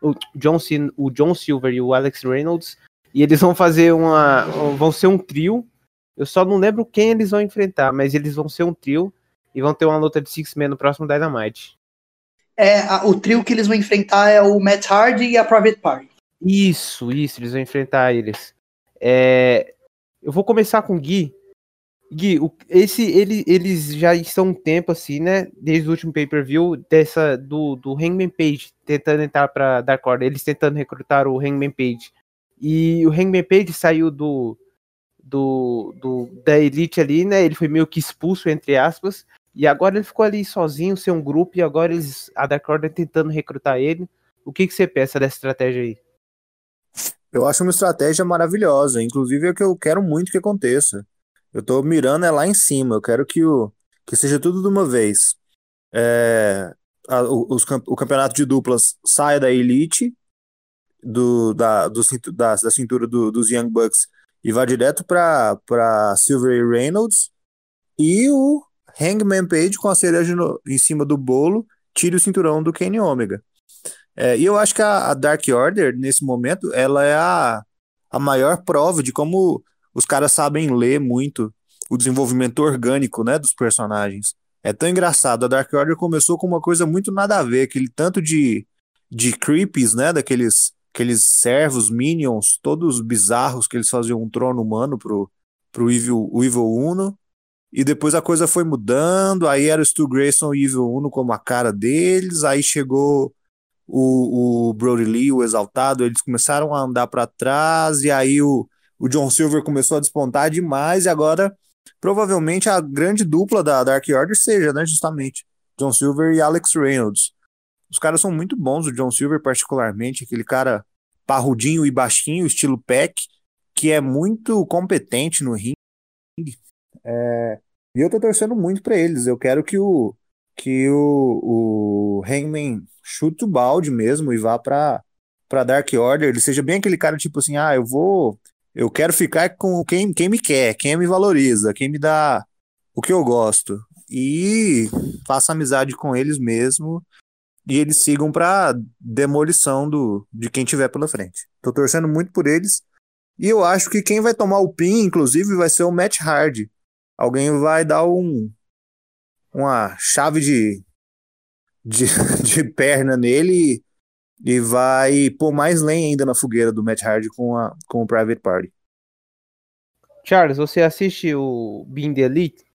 o, John, o John Silver e o Alex Reynolds. E eles vão fazer uma. vão ser um trio eu só não lembro quem eles vão enfrentar, mas eles vão ser um trio e vão ter uma luta de Six Men no próximo Dynamite. É, a, o trio que eles vão enfrentar é o Matt Hardy e a Private Party. Isso, isso, eles vão enfrentar eles. É, eu vou começar com o Gui. Gui, o, esse, ele, eles já estão um tempo assim, né? Desde o último pay-per-view dessa do, do Hangman Page tentando entrar para Dark Order, eles tentando recrutar o Hangman Page. E o Hangman Page saiu do do, do, da elite ali, né? Ele foi meio que expulso, entre aspas. E agora ele ficou ali sozinho, sem um grupo, e agora eles, a Dark Order tentando recrutar ele. O que, que você pensa dessa estratégia aí? Eu acho uma estratégia maravilhosa. Inclusive é o que eu quero muito que aconteça. Eu tô mirando é lá em cima. Eu quero que, o, que seja tudo de uma vez. É, a, os, o campeonato de duplas saia da Elite, do, da, do, da, da cintura do, dos Young Bucks, e vá direto para Silver e Reynolds. E o Hangman Page com a cereja no, em cima do bolo tire o cinturão do Kenny Omega. É, e eu acho que a, a, Dark Order, nesse momento, ela é a, a maior prova de como os caras sabem ler muito o desenvolvimento orgânico né, dos personagens. É tão engraçado. A Dark Order começou com uma coisa muito nada a ver, aquele tanto de, de creeps, né? Daqueles aqueles servos, minions, todos bizarros que eles faziam um trono humano pro, pro Evil, o Evil Uno. E depois a coisa foi mudando, aí era o Stu Grayson e o Evil Uno como a cara deles, aí chegou o, o Brody Lee, o exaltado, eles começaram a andar para trás, e aí o, o John Silver começou a despontar demais, e agora provavelmente a grande dupla da Dark Order seja, né, justamente, John Silver e Alex Reynolds. Os caras são muito bons, o John Silver particularmente, aquele cara parrudinho e baixinho, estilo Peck, que é muito competente no ringue. É, e eu tô torcendo muito para eles. Eu quero que o que o, o Hangman chute o balde mesmo e vá pra, pra Dark Order, ele seja bem aquele cara tipo assim, ah, eu vou, eu quero ficar com quem, quem me quer, quem me valoriza, quem me dá o que eu gosto. E faça amizade com eles mesmo e eles sigam pra demolição do, de quem tiver pela frente. Tô torcendo muito por eles. E eu acho que quem vai tomar o pin, inclusive, vai ser o Matt Hardy. Alguém vai dar um, uma chave de de, de perna nele e, e vai pôr mais lenha ainda na fogueira do Matt Hardy com, a, com o Private Party. Charles, você assiste o Being the Elite?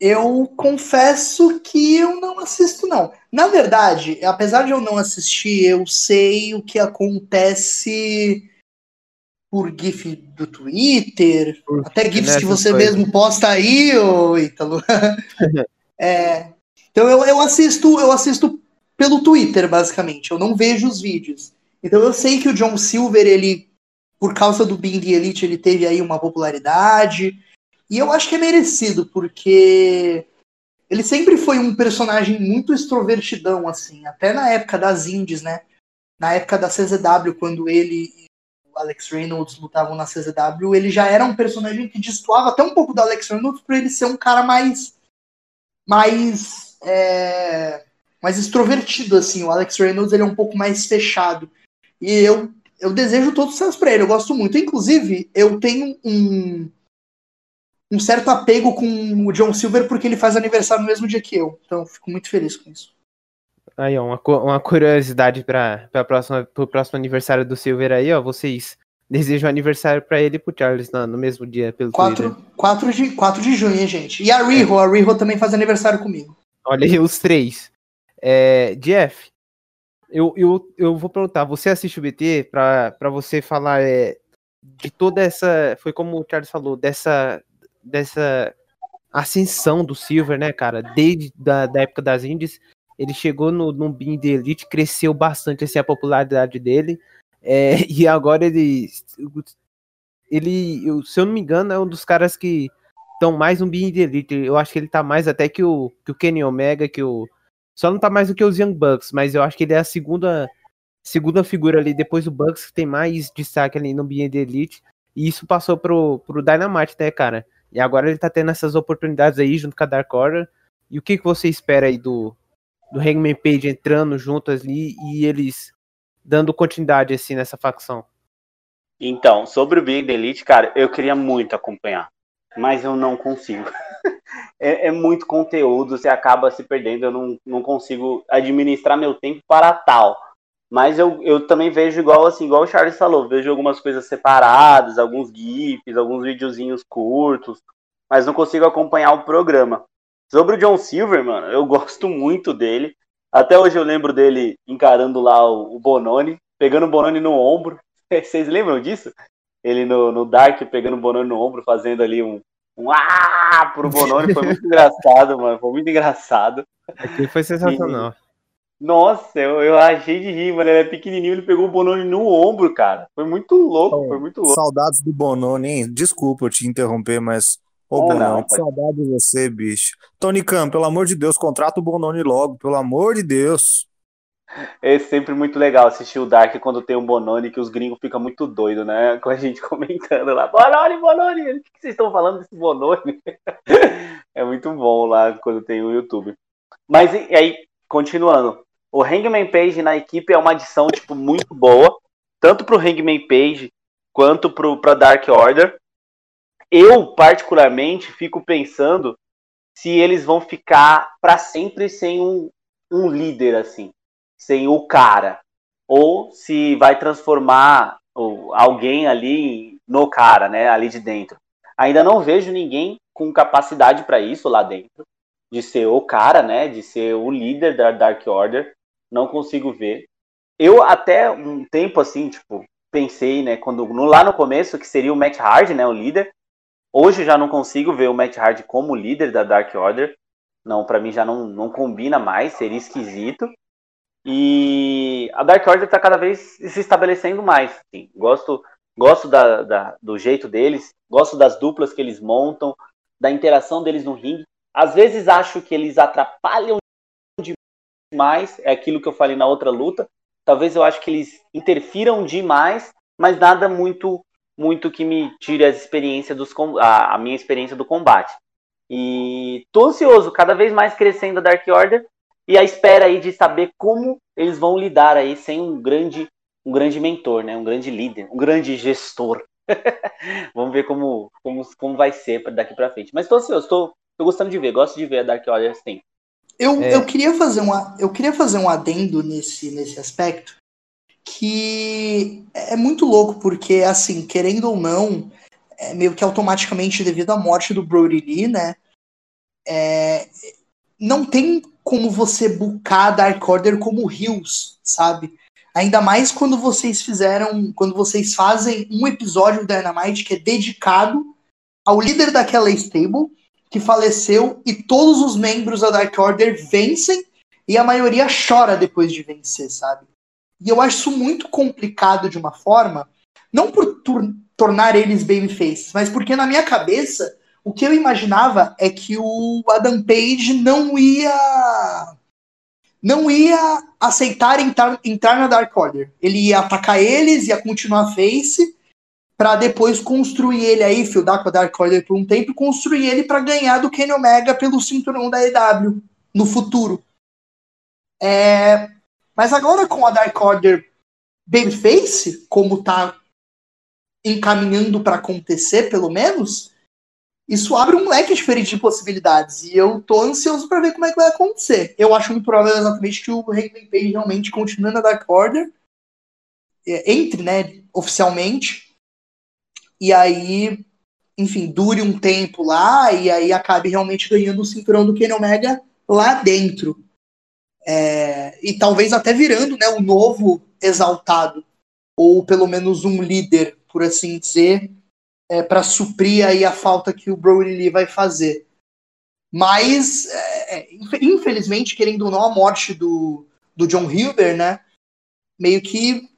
Eu confesso que eu não assisto, não. Na verdade, apesar de eu não assistir, eu sei o que acontece por GIF do Twitter, por até GIFs que você coisas. mesmo posta aí, ô Ítalo. é, então eu, eu assisto, eu assisto pelo Twitter, basicamente. Eu não vejo os vídeos. Então eu sei que o John Silver, ele, por causa do Being the Elite, ele teve aí uma popularidade. E eu acho que é merecido, porque ele sempre foi um personagem muito extrovertidão, assim, até na época das indies, né? Na época da CZW, quando ele Alex Reynolds lutavam na CZW, ele já era um personagem que destoava até um pouco do Alex Reynolds para ele ser um cara mais mais é, mais extrovertido assim. O Alex Reynolds ele é um pouco mais fechado. E eu eu desejo todos os sucesso para ele. Eu gosto muito. Inclusive, eu tenho um um certo apego com o John Silver porque ele faz aniversário no mesmo dia que eu. Então, fico muito feliz com isso. Aí, ó, uma, uma curiosidade para o próximo aniversário do Silver aí, ó. Vocês desejam aniversário para ele e pro Charles no, no mesmo dia, pelo 4, 4, de, 4 de junho, hein, gente? E a Riho, é. a Riho também faz aniversário comigo. Olha aí, os três. É, Jeff, eu, eu, eu vou perguntar, você assiste o BT para você falar é, de toda essa. Foi como o Charles falou, dessa, dessa ascensão do Silver, né, cara? Desde da, da época das Indies ele chegou no, no BIM de Elite, cresceu bastante assim, a popularidade dele. É, e agora ele. Ele, eu, se eu não me engano, é um dos caras que estão mais no BIM de Elite. Eu acho que ele tá mais até que o, que o Kenny Omega, que o. Só não tá mais do que os Young Bucks, mas eu acho que ele é a segunda segunda figura ali, depois do Bucks, que tem mais destaque ali no BIM de Elite. E isso passou pro, pro Dynamite, né, cara? E agora ele tá tendo essas oportunidades aí junto com a Dark Order. E o que, que você espera aí do, do Hangman Page entrando junto ali e eles dando continuidade assim nessa facção. Então, sobre o Big Elite, cara, eu queria muito acompanhar, mas eu não consigo. é, é, muito conteúdo, você acaba se perdendo, eu não, não consigo administrar meu tempo para tal. Mas eu, eu também vejo igual assim, igual o Charles falou, vejo algumas coisas separadas, alguns GIFs, alguns videozinhos curtos, mas não consigo acompanhar o programa. Sobre o John Silver, mano, eu gosto muito dele. Até hoje eu lembro dele encarando lá o, Bononi, pegando o Bononi no ombro. Vocês lembram disso? Ele no, no Dark pegando o Bononi no ombro, fazendo ali um, um ah pro Bononi, foi muito engraçado, mano, foi muito engraçado. Aqui foi sensacional. E, nossa, eu, eu achei de rir, mano, ele é pequenininho, ele pegou o Bononi no ombro, cara, foi muito louco, foi muito louco. Saudades do Bononi, hein? Desculpa eu te interromper, mas Ô, oh, Bononi, que saudade de você, bicho. Tony Cam, pelo amor de Deus, contrata o Bononi logo, pelo amor de Deus. É sempre muito legal assistir o Dark quando tem um Bononi, que os gringos ficam muito doidos, né? Com a gente comentando lá, Bononi, Bononi, o que vocês estão falando desse Bononi? é muito bom lá quando tem o YouTube. Mas e aí, continuando, o Hangman Page na equipe é uma adição, tipo, muito boa, tanto pro Hangman Page quanto pro, pra Dark Order. Eu, particularmente, fico pensando se eles vão ficar para sempre sem um, um líder, assim sem o cara. Ou se vai transformar alguém ali no cara, né? Ali de dentro. Ainda não vejo ninguém com capacidade para isso lá dentro. De ser o cara, né? De ser o líder da Dark Order. Não consigo ver. Eu até um tempo assim, tipo, pensei, né? Quando no, lá no começo que seria o Matt Hardy, né? O líder. Hoje já não consigo ver o Matt Hardy como líder da Dark Order. Não, para mim já não, não combina mais, seria esquisito. E a Dark Order está cada vez se estabelecendo mais. Assim. Gosto, gosto da, da, do jeito deles, gosto das duplas que eles montam, da interação deles no ringue. Às vezes acho que eles atrapalham demais, é aquilo que eu falei na outra luta. Talvez eu acho que eles interfiram demais, mas nada muito muito que me tire as experiências dos, a, a minha experiência do combate. E tô ansioso, cada vez mais crescendo a Dark Order e a espera aí de saber como eles vão lidar aí sem um grande um grande mentor, né? Um grande líder, um grande gestor. Vamos ver como, como, como vai ser daqui para frente. Mas estou ansioso, estou gostando de ver, gosto de ver a Dark Order assim. Eu, é... eu, queria fazer um, eu queria fazer um adendo nesse, nesse aspecto que é muito louco, porque, assim, querendo ou não, é meio que automaticamente devido à morte do Brody Lee, né? É, não tem como você bucar Dark Order como Hills, sabe? Ainda mais quando vocês fizeram, quando vocês fazem um episódio do Dynamite que é dedicado ao líder daquela stable que faleceu e todos os membros da Dark Order vencem e a maioria chora depois de vencer, sabe? E eu acho isso muito complicado de uma forma, não por tornar eles babyfaces, mas porque na minha cabeça o que eu imaginava é que o Adam Page não ia não ia aceitar entrar, entrar na Dark Order. Ele ia atacar eles, ia continuar face para depois construir ele aí, fildar com a Dark Order por um tempo construir ele para ganhar do Kenny Omega pelo cinturão da EW no futuro. É... Mas agora com a Dark Order Babyface, como tá encaminhando para acontecer, pelo menos, isso abre um leque diferente de possibilidades. E eu tô ansioso para ver como é que vai acontecer. Eu acho muito provável exatamente que o Hangman Page realmente continue na Dark Order. É, entre, né, oficialmente. E aí, enfim, dure um tempo lá e aí acabe realmente ganhando o cinturão do Kenny Omega lá dentro. É, e talvez até virando né, o novo exaltado. Ou pelo menos um líder, por assim dizer, é, para suprir aí a falta que o Brody Lee vai fazer. Mas, é, é, infelizmente, querendo ou não, a morte do, do John Hilber, né, meio que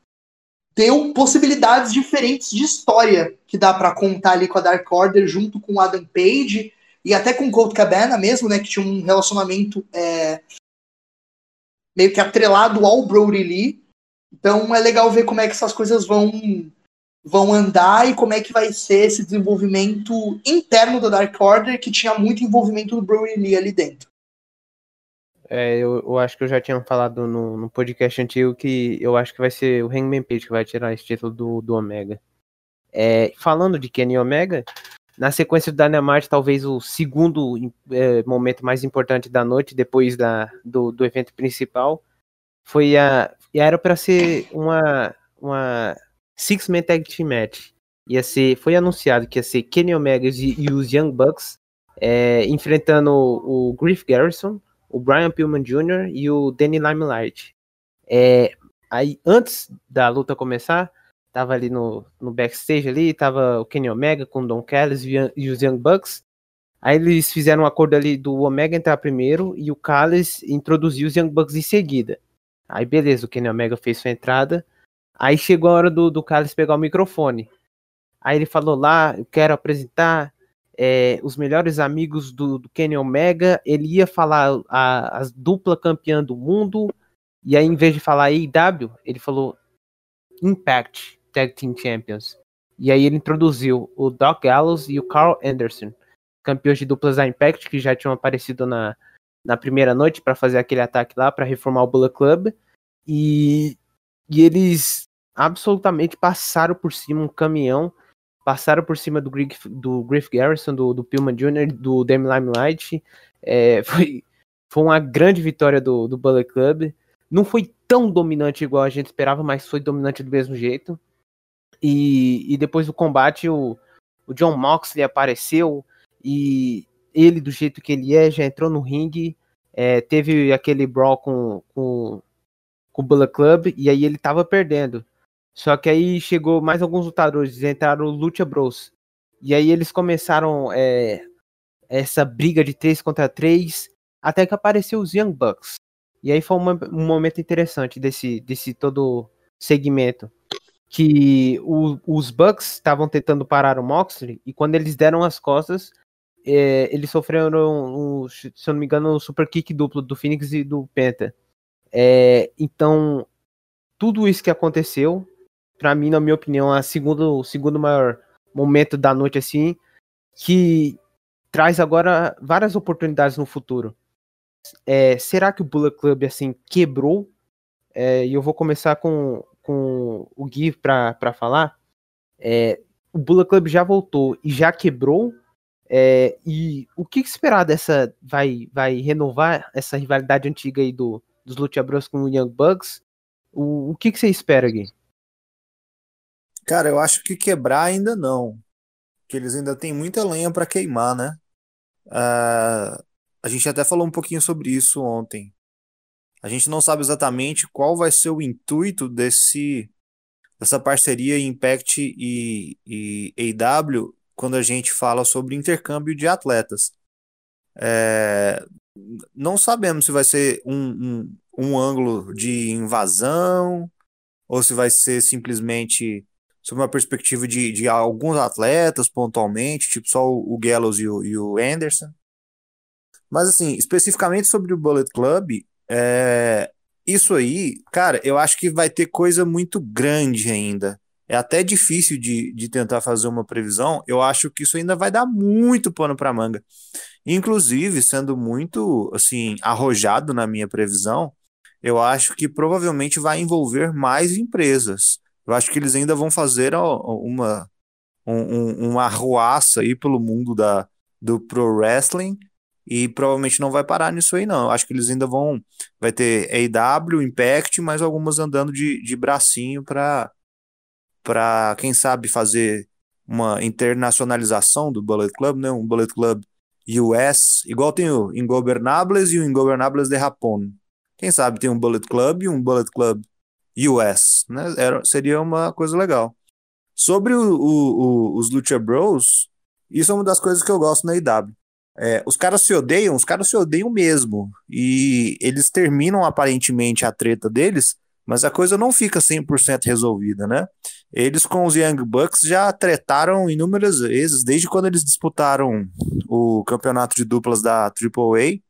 deu possibilidades diferentes de história que dá para contar ali com a Dark Order, junto com o Adam Page e até com o Colt Cabana mesmo, né, que tinha um relacionamento é, meio que atrelado ao Brody Lee. Então é legal ver como é que essas coisas vão vão andar e como é que vai ser esse desenvolvimento interno da Dark Order, que tinha muito envolvimento do Brody Lee ali dentro. É, eu, eu, acho que eu já tinha falado no, no, podcast antigo que eu acho que vai ser o Hangman Page que vai tirar esse título do, do Omega. É, falando de Kenny Omega, na sequência do Dynamite, talvez o segundo é, momento mais importante da noite, depois da, do, do evento principal, foi a. Era para ser uma, uma Six Man Tag Team Match. Ia ser, foi anunciado que ia ser Kenny Omega e, os Young Bucks é, enfrentando o, o Griff Garrison, o Brian Pillman Jr. e o Danny Limelight. É, aí, antes da luta começar, tava ali no, no backstage ali, tava o Kenny Omega com o Don Callis e os Young Bucks. Aí eles fizeram um acordo ali do Omega entrar primeiro e o Callis introduziu os Young Bucks em seguida. Aí beleza, o Kenny Omega fez sua entrada. Aí chegou a hora do, do Callis pegar o microfone. Aí ele falou lá, eu quero apresentar é, os melhores amigos do, do Kenny Omega. Ele ia falar a, a dupla campeã do mundo. E aí, em vez de falar AEW, ele falou Impact Tag Team Champions. E aí ele introduziu o Doc Gallows e o Carl Anderson, campeões de duplas da Impact, que já tinham aparecido na, na primeira noite para fazer aquele ataque lá, para reformar o Bullet Club. E, e eles absolutamente passaram por cima um caminhão, passaram por cima do, Griff, do Griff Garrison, do, do Pillman Jr., do Demi Limelight. É, foi, foi uma grande vitória do, do Bullet Club. Não foi tão dominante igual a gente esperava, mas foi dominante do mesmo jeito. E, e depois do combate, o, o John Moxley apareceu e ele, do jeito que ele é, já entrou no ringue. É, teve aquele brawl com, com, com o Bullet Club e aí ele tava perdendo. Só que aí chegou mais alguns lutadores, entraram o Lucha Bros. E aí eles começaram é, essa briga de 3 contra 3, até que apareceu os Young Bucks. E aí foi uma, um momento interessante desse, desse todo segmento. Que o, os Bucks estavam tentando parar o Moxley, e quando eles deram as costas, é, eles sofreram, um, se eu não me engano, um super kick duplo do Phoenix e do Penta. É, então, tudo isso que aconteceu, para mim, na minha opinião, é segundo, o segundo maior momento da noite, assim, que traz agora várias oportunidades no futuro. É, será que o Bullet Club assim quebrou? É, e eu vou começar com, com o Gui para falar. É, o Bullet Club já voltou e já quebrou. É, e o que esperar dessa. Vai, vai renovar essa rivalidade antiga aí do, dos Lucha Bros com o Young Bucks? O, o que, que você espera, Gui? Cara, eu acho que quebrar ainda não. Que eles ainda têm muita lenha para queimar, né? Uh, a gente até falou um pouquinho sobre isso ontem. A gente não sabe exatamente qual vai ser o intuito desse dessa parceria Impact e, e AW quando a gente fala sobre intercâmbio de atletas. É, não sabemos se vai ser um, um, um ângulo de invasão ou se vai ser simplesmente sob uma perspectiva de, de alguns atletas pontualmente, tipo só o, o Gallows e o, e o Anderson. Mas, assim, especificamente sobre o Bullet Club, é... isso aí, cara, eu acho que vai ter coisa muito grande ainda. É até difícil de, de tentar fazer uma previsão. Eu acho que isso ainda vai dar muito pano para manga. Inclusive, sendo muito, assim, arrojado na minha previsão, eu acho que provavelmente vai envolver mais empresas. Eu acho que eles ainda vão fazer uma, um, uma arruaça aí pelo mundo da, do pro wrestling e provavelmente não vai parar nisso aí, não. Eu acho que eles ainda vão. Vai ter AW, Impact, mais algumas andando de, de bracinho para, para, quem sabe, fazer uma internacionalização do Bullet Club, né? Um Bullet Club US, igual tem o Ingobernables e o Ingobernables de Japón. Quem sabe tem um Bullet Club e um Bullet Club US, né? Era, seria uma coisa legal. Sobre o, o, o, os Lucha Bros, isso é uma das coisas que eu gosto na IW. É, os caras se odeiam, os caras se odeiam mesmo. E eles terminam aparentemente a treta deles, mas a coisa não fica 100% resolvida, né? Eles com os Young Bucks já tretaram inúmeras vezes, desde quando eles disputaram o campeonato de duplas da AAA.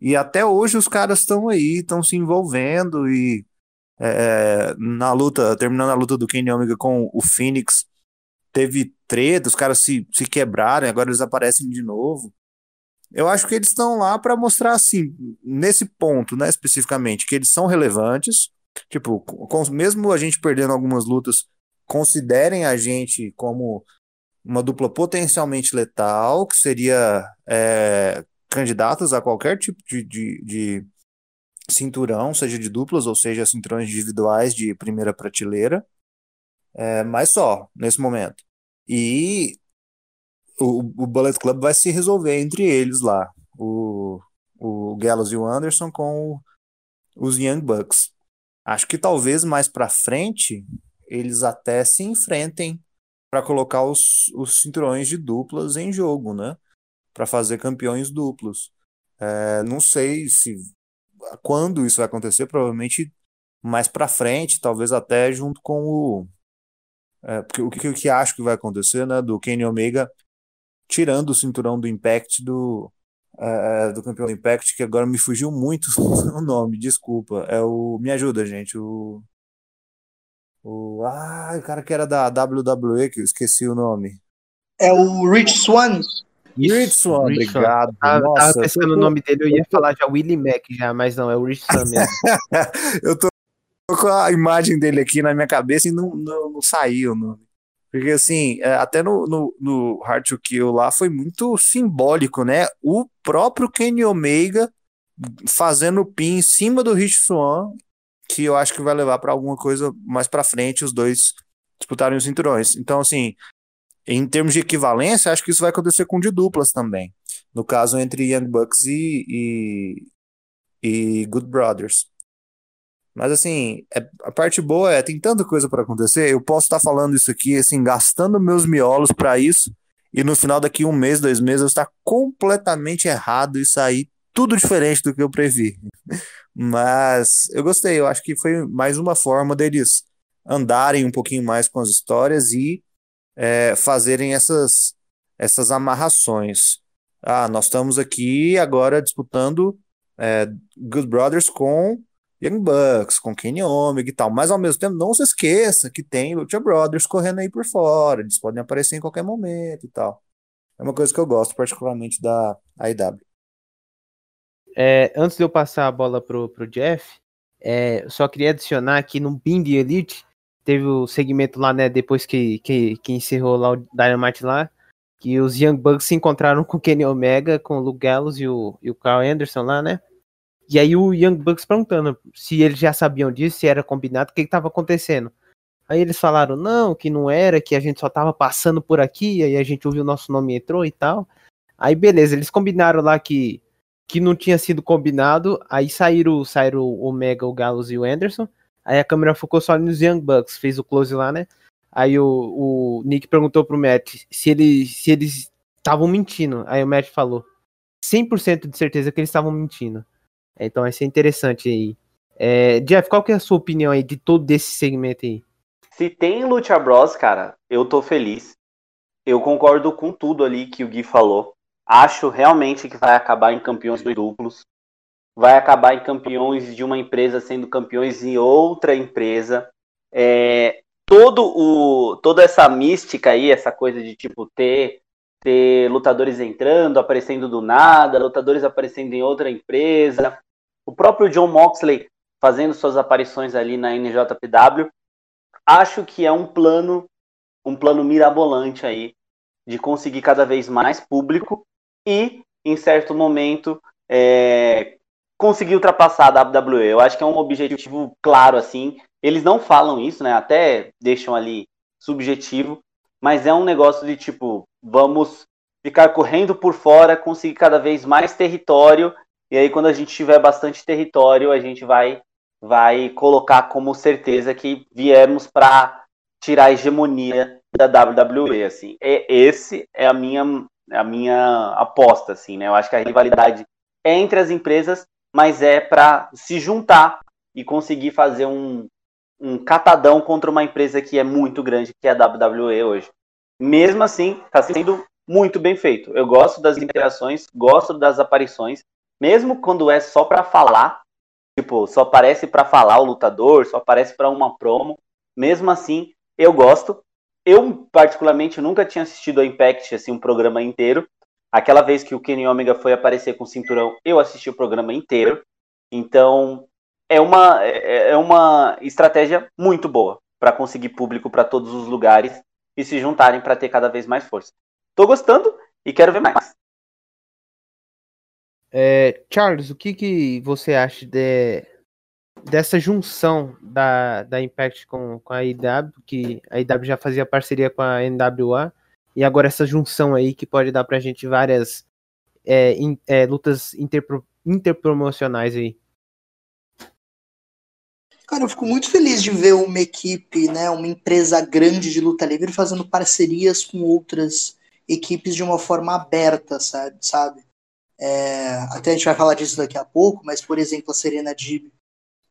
E até hoje os caras estão aí, estão se envolvendo e é, na luta, terminando a luta do Kenny Omega com o Phoenix, teve treta, os caras se, se quebraram, agora eles aparecem de novo. Eu acho que eles estão lá para mostrar assim, nesse ponto, né, especificamente, que eles são relevantes. Tipo, com, mesmo a gente perdendo algumas lutas, considerem a gente como uma dupla potencialmente letal, que seria é, candidatos a qualquer tipo de, de, de cinturão, seja de duplas ou seja cinturões individuais de primeira prateleira. É, mas só, nesse momento. E o, o Bullet Club vai se resolver entre eles lá. O, o Gallows e o Anderson com os Young Bucks. Acho que talvez mais para frente eles até se enfrentem para colocar os, os cinturões de duplas em jogo, né? para fazer campeões duplos. É, não sei se quando isso vai acontecer, provavelmente mais para frente, talvez até junto com o é, porque o que, o que acho que vai acontecer, né, do Kenny Omega tirando o cinturão do Impact do é, do campeão do Impact, que agora me fugiu muito o nome, desculpa. É o me ajuda, gente, o o ah, o cara que era da WWE que eu esqueci o nome. É o Rich Swan. Rich Swan, Rich obrigado. Tava, Nossa, tava pensando no nome dele, eu ia falar já Willie Mac já, mas não, é o Rich Swan mesmo. eu tô com a imagem dele aqui na minha cabeça e não, não, não saiu o nome. Porque assim, é, até no, no, no Hard to Kill lá foi muito simbólico, né? O próprio Kenny Omega fazendo pin em cima do Rich Swan, que eu acho que vai levar para alguma coisa mais para frente os dois disputarem os cinturões. Então, assim, em termos de equivalência, acho que isso vai acontecer com de duplas também. No caso, entre Young Bucks e, e, e Good Brothers. Mas assim, é, a parte boa é, tem tanta coisa para acontecer, eu posso estar falando isso aqui, assim, gastando meus miolos para isso, e no final daqui um mês, dois meses, eu estar completamente errado e sair tudo diferente do que eu previ. Mas eu gostei, eu acho que foi mais uma forma deles andarem um pouquinho mais com as histórias e é, fazerem essas, essas amarrações. Ah, nós estamos aqui agora disputando é, Good Brothers com Young Bucks, com Kenny Omega e tal, mas ao mesmo tempo não se esqueça que tem Lucha Brothers correndo aí por fora, eles podem aparecer em qualquer momento e tal. É uma coisa que eu gosto particularmente da AEW. É, antes de eu passar a bola pro, pro Jeff, é, só queria adicionar que no Bing Elite teve o segmento lá, né, depois que, que, que encerrou lá o Dynamite lá, que os Young Bucks se encontraram com o Kenny Omega, com o Luke Gallows e o, e o Carl Anderson lá, né? E aí o Young Bucks perguntando se eles já sabiam disso, se era combinado, o que estava acontecendo. Aí eles falaram, não, que não era, que a gente só tava passando por aqui, aí a gente ouviu o nosso nome entrou e tal. Aí beleza, eles combinaram lá que, que não tinha sido combinado, aí saíram, saíram o Omega, o Gallows e o Anderson. Aí a câmera focou só nos Young Bucks, fez o close lá, né? Aí o, o Nick perguntou pro Matt se, ele, se eles estavam mentindo. Aí o Matt falou: 100% de certeza que eles estavam mentindo. Então vai ser interessante aí. É, Jeff, qual que é a sua opinião aí de todo esse segmento aí? Se tem Lucha Bros, cara, eu tô feliz. Eu concordo com tudo ali que o Gui falou. Acho realmente que vai acabar em campeões duplos vai acabar em campeões de uma empresa sendo campeões em outra empresa. É, todo o, toda essa mística aí, essa coisa de tipo ter, ter lutadores entrando, aparecendo do nada, lutadores aparecendo em outra empresa, o próprio John Moxley fazendo suas aparições ali na NJPW, acho que é um plano, um plano mirabolante aí de conseguir cada vez mais público e, em certo momento, é, conseguir ultrapassar a WWE. Eu acho que é um objetivo claro, assim. Eles não falam isso, né? Até deixam ali subjetivo, mas é um negócio de tipo, vamos ficar correndo por fora, conseguir cada vez mais território, e aí quando a gente tiver bastante território, a gente vai vai colocar como certeza que viemos para tirar a hegemonia da WWE, assim. E esse é a minha a minha aposta, assim, né? Eu acho que a rivalidade é entre as empresas mas é para se juntar e conseguir fazer um, um catadão contra uma empresa que é muito grande, que é a WWE hoje. Mesmo assim, está sendo muito bem feito. Eu gosto das interações, gosto das aparições, mesmo quando é só para falar, tipo, só aparece para falar o lutador, só aparece para uma promo. Mesmo assim, eu gosto. Eu particularmente nunca tinha assistido a Impact assim um programa inteiro, Aquela vez que o Kenny Omega foi aparecer com o cinturão, eu assisti o programa inteiro. Então, é uma, é, é uma estratégia muito boa para conseguir público para todos os lugares e se juntarem para ter cada vez mais força. Tô gostando e quero ver mais. É, Charles, o que, que você acha de, dessa junção da, da Impact com, com a IW, que a IW já fazia parceria com a NWA, e agora essa junção aí que pode dar pra gente várias é, in, é, lutas interpro, interpromocionais aí. Cara, eu fico muito feliz de ver uma equipe, né, uma empresa grande de luta livre fazendo parcerias com outras equipes de uma forma aberta, sabe? É, até a gente vai falar disso daqui a pouco, mas, por exemplo, a Serena Dib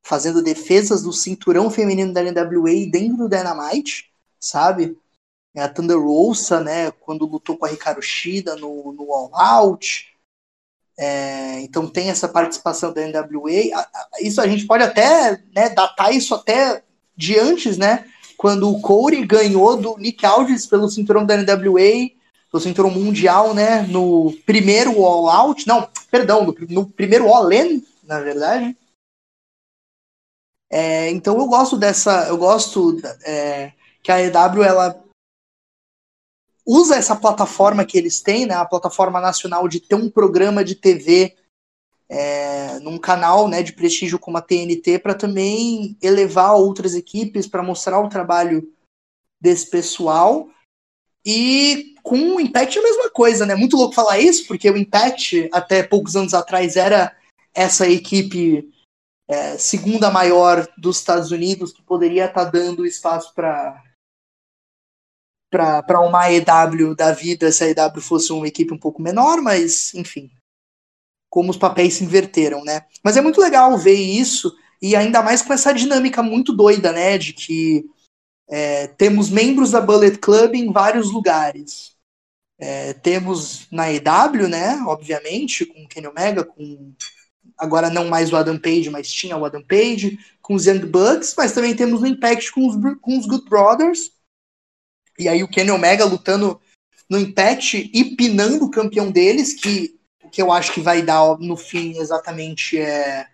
fazendo defesas do cinturão feminino da NWA dentro do Dynamite, sabe? É, a Thunder Rosa, né, quando lutou com a Hikaru Shida no, no All Out. É, então tem essa participação da NWA. Isso a gente pode até né, datar isso até de antes, né? Quando o Corey ganhou do Nick Aldis pelo cinturão da NWA, pelo cinturão mundial, né? No primeiro All Out, não, perdão, no, no primeiro All In, na verdade. É, então eu gosto dessa, eu gosto é, que a EW ela usa essa plataforma que eles têm, né, a plataforma nacional de ter um programa de TV é, num canal né, de prestígio como a TNT para também elevar outras equipes, para mostrar o trabalho desse pessoal. E com o Impact é a mesma coisa, né? Muito louco falar isso, porque o Impact, até poucos anos atrás, era essa equipe é, segunda maior dos Estados Unidos, que poderia estar tá dando espaço para para uma EW da vida se a EW fosse uma equipe um pouco menor, mas enfim, como os papéis se inverteram, né? Mas é muito legal ver isso e ainda mais com essa dinâmica muito doida, né? De que é, temos membros da Bullet Club em vários lugares. É, temos na EW, né? Obviamente, com o Kenny Omega, com agora não mais o Adam Page, mas tinha o Adam Page, com os Young Bucks, mas também temos o Impact com os, com os Good Brothers. E aí o Kenny Omega lutando no Impact e pinando o campeão deles, que o que eu acho que vai dar no fim exatamente é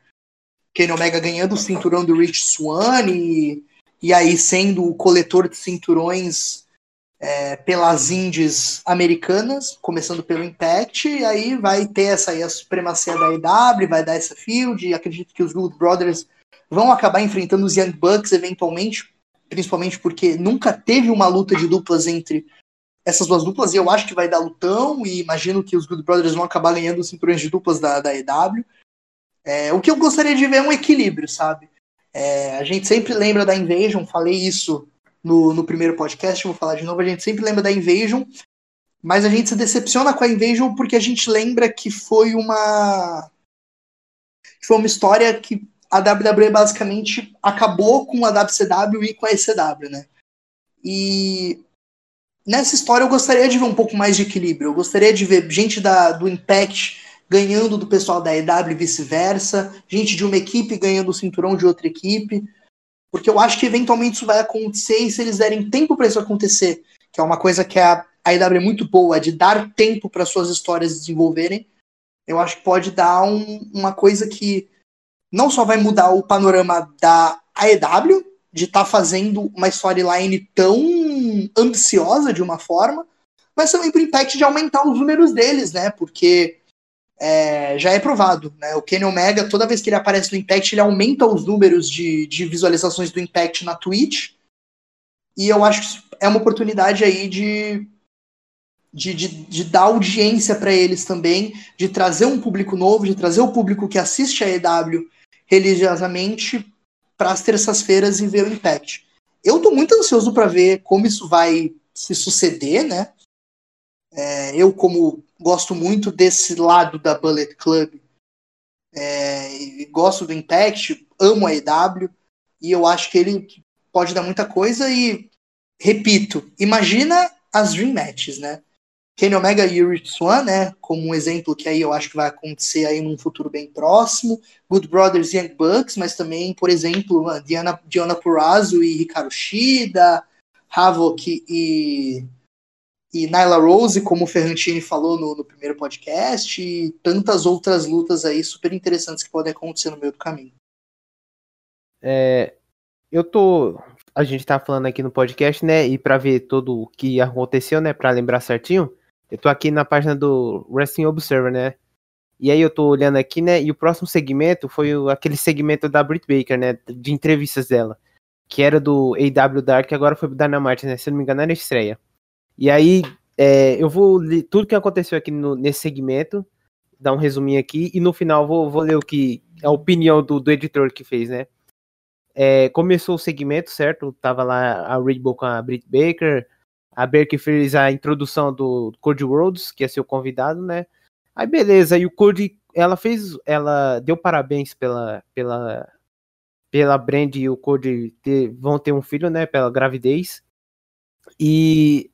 Kenny Omega ganhando o cinturão do Rich Swan e, e aí sendo o coletor de cinturões é, pelas indies americanas, começando pelo Impact, e aí vai ter essa aí a supremacia da EW, vai dar essa field, e acredito que os Good Brothers vão acabar enfrentando os Young Bucks eventualmente, principalmente porque nunca teve uma luta de duplas entre essas duas duplas, e eu acho que vai dar lutão, e imagino que os Good Brothers vão acabar ganhando os cinturões de duplas da, da EW. É, o que eu gostaria de ver é um equilíbrio, sabe? É, a gente sempre lembra da Invasion, falei isso no, no primeiro podcast, vou falar de novo, a gente sempre lembra da Invasion, mas a gente se decepciona com a Invasion porque a gente lembra que foi uma foi uma história que a WWE basicamente acabou com a WCW e com a ECW, né? E nessa história eu gostaria de ver um pouco mais de equilíbrio. Eu gostaria de ver gente da, do Impact ganhando do pessoal da EW e vice-versa, gente de uma equipe ganhando o cinturão de outra equipe. Porque eu acho que eventualmente isso vai acontecer e se eles derem tempo para isso acontecer, que é uma coisa que a, IW é muito boa, de dar tempo para suas histórias desenvolverem, eu acho que pode dar um, uma coisa que não só vai mudar o panorama da AEW, de estar tá fazendo uma storyline tão ambiciosa de uma forma, mas também o Impact de aumentar os números deles, né? Porque é, já é provado. Né? O Kenny Omega, toda vez que ele aparece no Impact, ele aumenta os números de, de visualizações do Impact na Twitch. E eu acho que é uma oportunidade aí de, de, de, de dar audiência para eles também, de trazer um público novo, de trazer o público que assiste a EW religiosamente para as terças-feiras e ver o Impact. Eu estou muito ansioso para ver como isso vai se suceder, né? É, eu, como gosto muito desse lado da Bullet Club, é, gosto do Impact, amo a EW, e eu acho que ele pode dar muita coisa. E, repito, imagina as Dream Matches, né? Kenny Omega e Rich Swan, né? Como um exemplo que aí eu acho que vai acontecer aí num futuro bem próximo. Good Brothers e Young Bucks, mas também, por exemplo, Diana, Diana Purrazzo e Hikaru Shida, Havok e e Nyla Rose, como o Ferrantini falou no, no, primeiro podcast, e tantas outras lutas aí super interessantes que podem acontecer no meio do caminho. É, eu tô. A gente tá falando aqui no podcast, né? E para ver tudo o que aconteceu, né? Para lembrar certinho, eu tô aqui na página do Wrestling Observer, né? E aí eu tô olhando aqui, né? E o próximo segmento foi o, aquele segmento da Britt Baker, né? De entrevistas dela. Que era do AW Dark, agora foi pro Dynamite, né? Se não me engano, era estreia. E aí, é, eu vou ler tudo que aconteceu aqui no, nesse segmento, dar um resuminho aqui, e no final vou, vou ler o que a opinião do, do editor que fez, né? É, começou o segmento, certo? Tava lá a Red Bull com a Britt Baker, a Baker fez a introdução do Cody Rhodes, que é seu convidado, né? Aí beleza, e o Cody, ela fez, ela deu parabéns pela pela pela Brand e o Cody ter, vão ter um filho, né, pela gravidez. E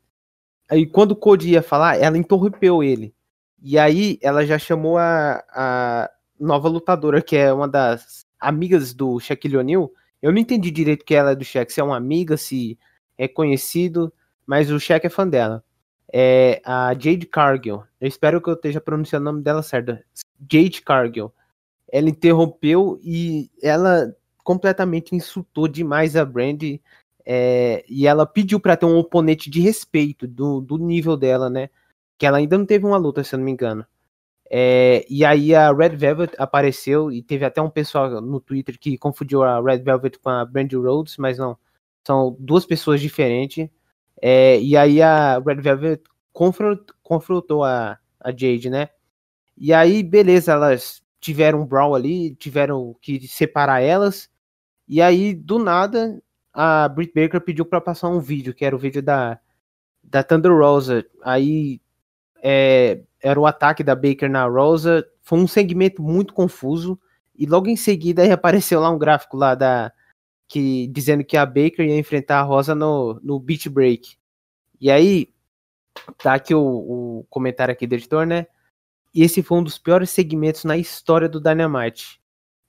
aí quando o Cody ia falar, ela interrompeu ele. E aí ela já chamou a, a nova lutadora, que é uma das amigas do Shaquille O'Neal. Eu não entendi direito que ela é do Shaq, se é uma amiga, se é conhecido mas o Shaq é fã dela. É a Jade Cargill. Eu espero que eu esteja pronunciando o nome dela certo. Jade Cargill. Ela interrompeu e ela completamente insultou demais a Brandy. É, e ela pediu para ter um oponente de respeito do, do nível dela, né? Que ela ainda não teve uma luta, se eu não me engano. É, e aí a Red Velvet apareceu e teve até um pessoal no Twitter que confundiu a Red Velvet com a Brandy Rhodes, mas não. São duas pessoas diferentes. É, e aí a Red Velvet confrontou, a, a Jade, né? E aí, beleza, elas tiveram um brawl ali, tiveram que separar elas. E aí, do nada, a Britt Baker pediu para passar um vídeo, que era o vídeo da, da Thunder Rosa. Aí é, era o ataque da Baker na Rosa. Foi um segmento muito confuso. E logo em seguida apareceu lá um gráfico lá da, que dizendo que a Baker ia enfrentar a Rosa no, no Beach Break. E aí, tá aqui o, o comentário aqui do editor, né? E esse foi um dos piores segmentos na história do Dynamite.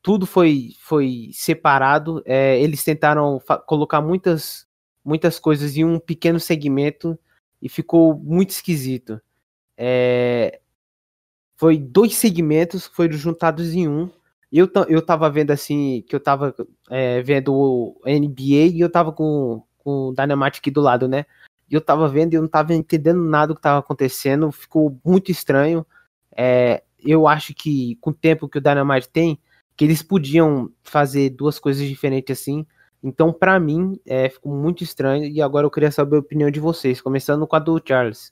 Tudo foi, foi separado. É, eles tentaram colocar muitas, muitas coisas em um pequeno segmento e ficou muito esquisito. É, foi dois segmentos que foram juntados em um. Eu, eu tava vendo assim, que eu tava é, vendo o NBA e eu tava com, com o aqui do lado, né? E eu tava vendo e eu não tava entendendo nada do que tava acontecendo, ficou muito estranho. É, eu acho que com o tempo que o Dynamite tem, que eles podiam fazer duas coisas diferentes assim. Então, para mim, é, ficou muito estranho. E agora eu queria saber a opinião de vocês, começando com a do Charles.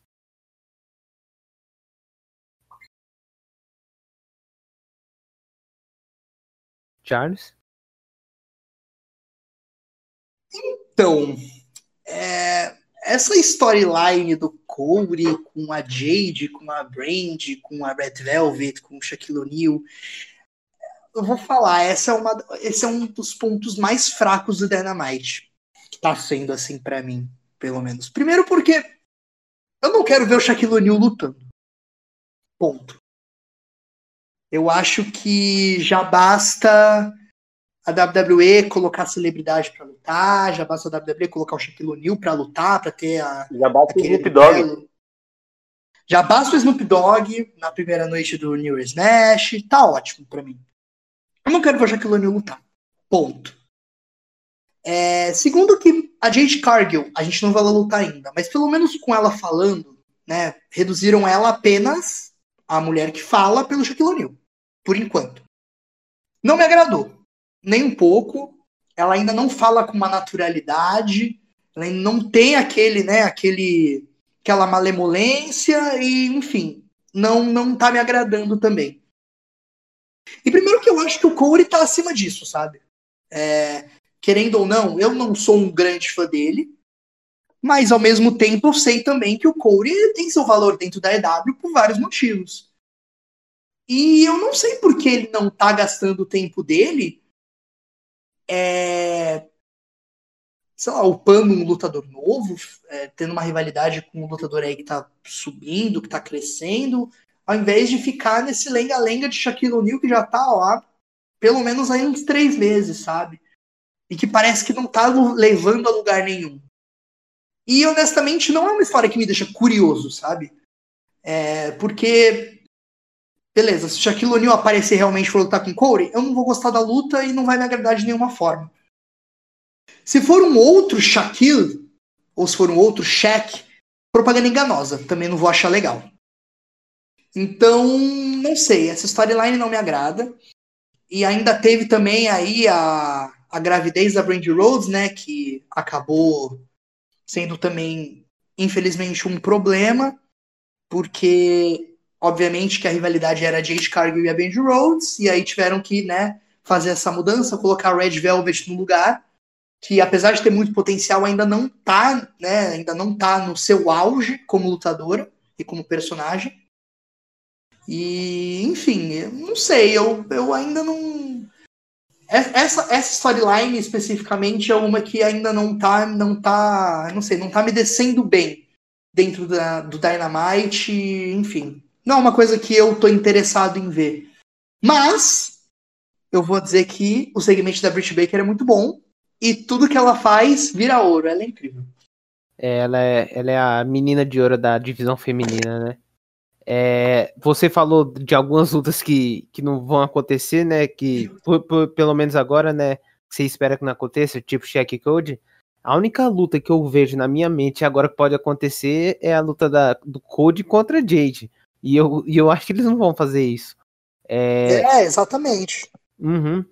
Charles? Então, é, essa storyline do Corey com a Jade, com a Brand, com a Red Velvet, com o Shaquille O'Neal, eu vou falar, essa é uma, esse é um dos pontos mais fracos do Dynamite, que tá sendo assim para mim, pelo menos. Primeiro porque eu não quero ver o Shaquille O'Neal lutando. Ponto. Eu acho que já basta a WWE colocar celebridade para lutar, já basta a WWE colocar o Shaquille O'Neal para lutar, para ter a. Já basta o Snoop Dogg. Já basta o Snoop Dogg na primeira noite do New Year's Smash, tá ótimo para mim. Eu não quero ver Shaquille O'Neal lutar. Ponto. É, segundo que a Jade Cargill, a gente não vai lutar ainda, mas pelo menos com ela falando, né, reduziram ela apenas a mulher que fala pelo Shaquille O'Neal, por enquanto. Não me agradou nem um pouco. Ela ainda não fala com uma naturalidade, ela não tem aquele, né, aquele, aquela malemolência e, enfim, não não tá me agradando também. E primeiro que eu acho que o Corey tá acima disso, sabe? É, querendo ou não, eu não sou um grande fã dele, mas ao mesmo tempo eu sei também que o Corey tem seu valor dentro da EW por vários motivos. E eu não sei por que ele não tá gastando o tempo dele é, sei lá, upando um lutador novo, é, tendo uma rivalidade com um lutador aí que tá subindo, que tá crescendo, ao invés de ficar nesse lenga-lenga de Shaquille O'Neal que já tá lá pelo menos aí uns três meses, sabe? E que parece que não tá levando a lugar nenhum. E honestamente não é uma história que me deixa curioso, sabe? É, porque beleza, se Shaquille O'Neal aparecer realmente for lutar com Corey, eu não vou gostar da luta e não vai me agradar de nenhuma forma. Se for um outro Shaquille, ou se for um outro Shaq, propaganda enganosa, também não vou achar legal. Então, não sei, essa storyline não me agrada. E ainda teve também aí a, a gravidez da Brandy Rhodes, né, que acabou sendo também, infelizmente, um problema, porque obviamente que a rivalidade era Jade Cargill e a Benji Rhodes, e aí tiveram que, né, fazer essa mudança, colocar a Red Velvet no lugar. que apesar de ter muito potencial, ainda não tá, né, ainda não tá no seu auge como lutadora e como personagem. E, enfim, não sei, eu, eu ainda não. Essa, essa storyline especificamente é uma que ainda não tá, não tá, não sei, não tá me descendo bem dentro da, do Dynamite, enfim. Não é uma coisa que eu tô interessado em ver. Mas, eu vou dizer que o segmento da Britt Baker é muito bom e tudo que ela faz vira ouro, ela é incrível. Ela é, ela é a menina de ouro da divisão feminina, né? É, você falou de algumas lutas que, que não vão acontecer, né? Que por, por, pelo menos agora, né? Você espera que não aconteça, tipo check code. A única luta que eu vejo na minha mente agora que pode acontecer é a luta da, do Code contra Jade. E eu, e eu acho que eles não vão fazer isso. É, é exatamente. Uhum.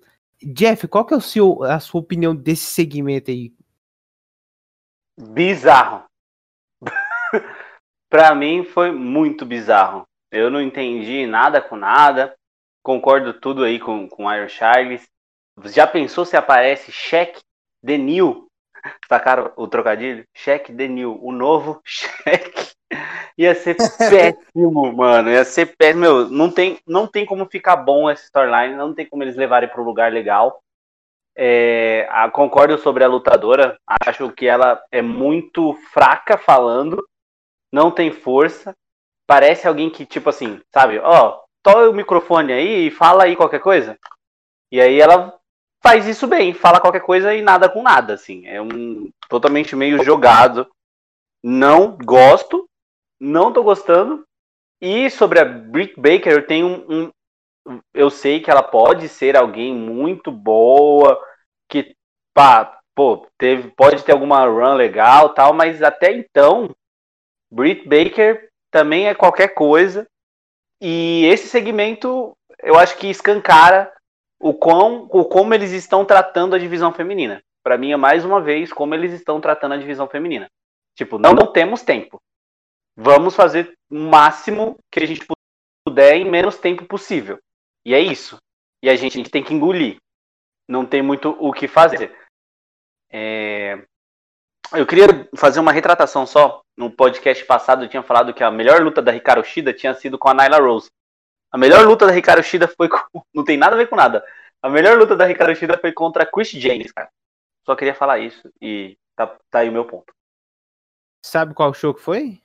Jeff, qual que é o seu, a sua opinião desse segmento aí? Bizarro. Para mim foi muito bizarro. Eu não entendi nada com nada. Concordo tudo aí com, com Iron Charles. Já pensou se aparece Cheque Denil? Sacaram o trocadilho? Cheque Denil, o novo cheque. Ia ser péssimo, mano. Ia ser péssimo. Meu, não tem, não tem como ficar bom essa storyline. Não tem como eles levarem para um lugar legal. É, a, concordo sobre a lutadora. Acho que ela é muito fraca falando não tem força. Parece alguém que, tipo assim, sabe, ó, toma o microfone aí e fala aí qualquer coisa. E aí ela faz isso bem, fala qualquer coisa e nada com nada, assim. É um totalmente meio jogado. Não gosto, não tô gostando. E sobre a Britt Baker, eu tenho um, um eu sei que ela pode ser alguém muito boa, que pá, pô, teve, pode ter alguma run legal, tal, mas até então Britt Baker também é qualquer coisa. E esse segmento, eu acho que escancara o, quão, o como eles estão tratando a divisão feminina. Para mim, é mais uma vez como eles estão tratando a divisão feminina. Tipo, não, não temos tempo. Vamos fazer o máximo que a gente puder em menos tempo possível. E é isso. E a gente, a gente tem que engolir. Não tem muito o que fazer. É... Eu queria fazer uma retratação só. No podcast passado eu tinha falado que a melhor luta da Hikaru Shida tinha sido com a Nyla Rose. A melhor luta da Hikaru Shida foi com... Não tem nada a ver com nada. A melhor luta da Hikaru Shida foi contra a Chris James, cara. Só queria falar isso e tá, tá aí o meu ponto. Sabe qual show que foi?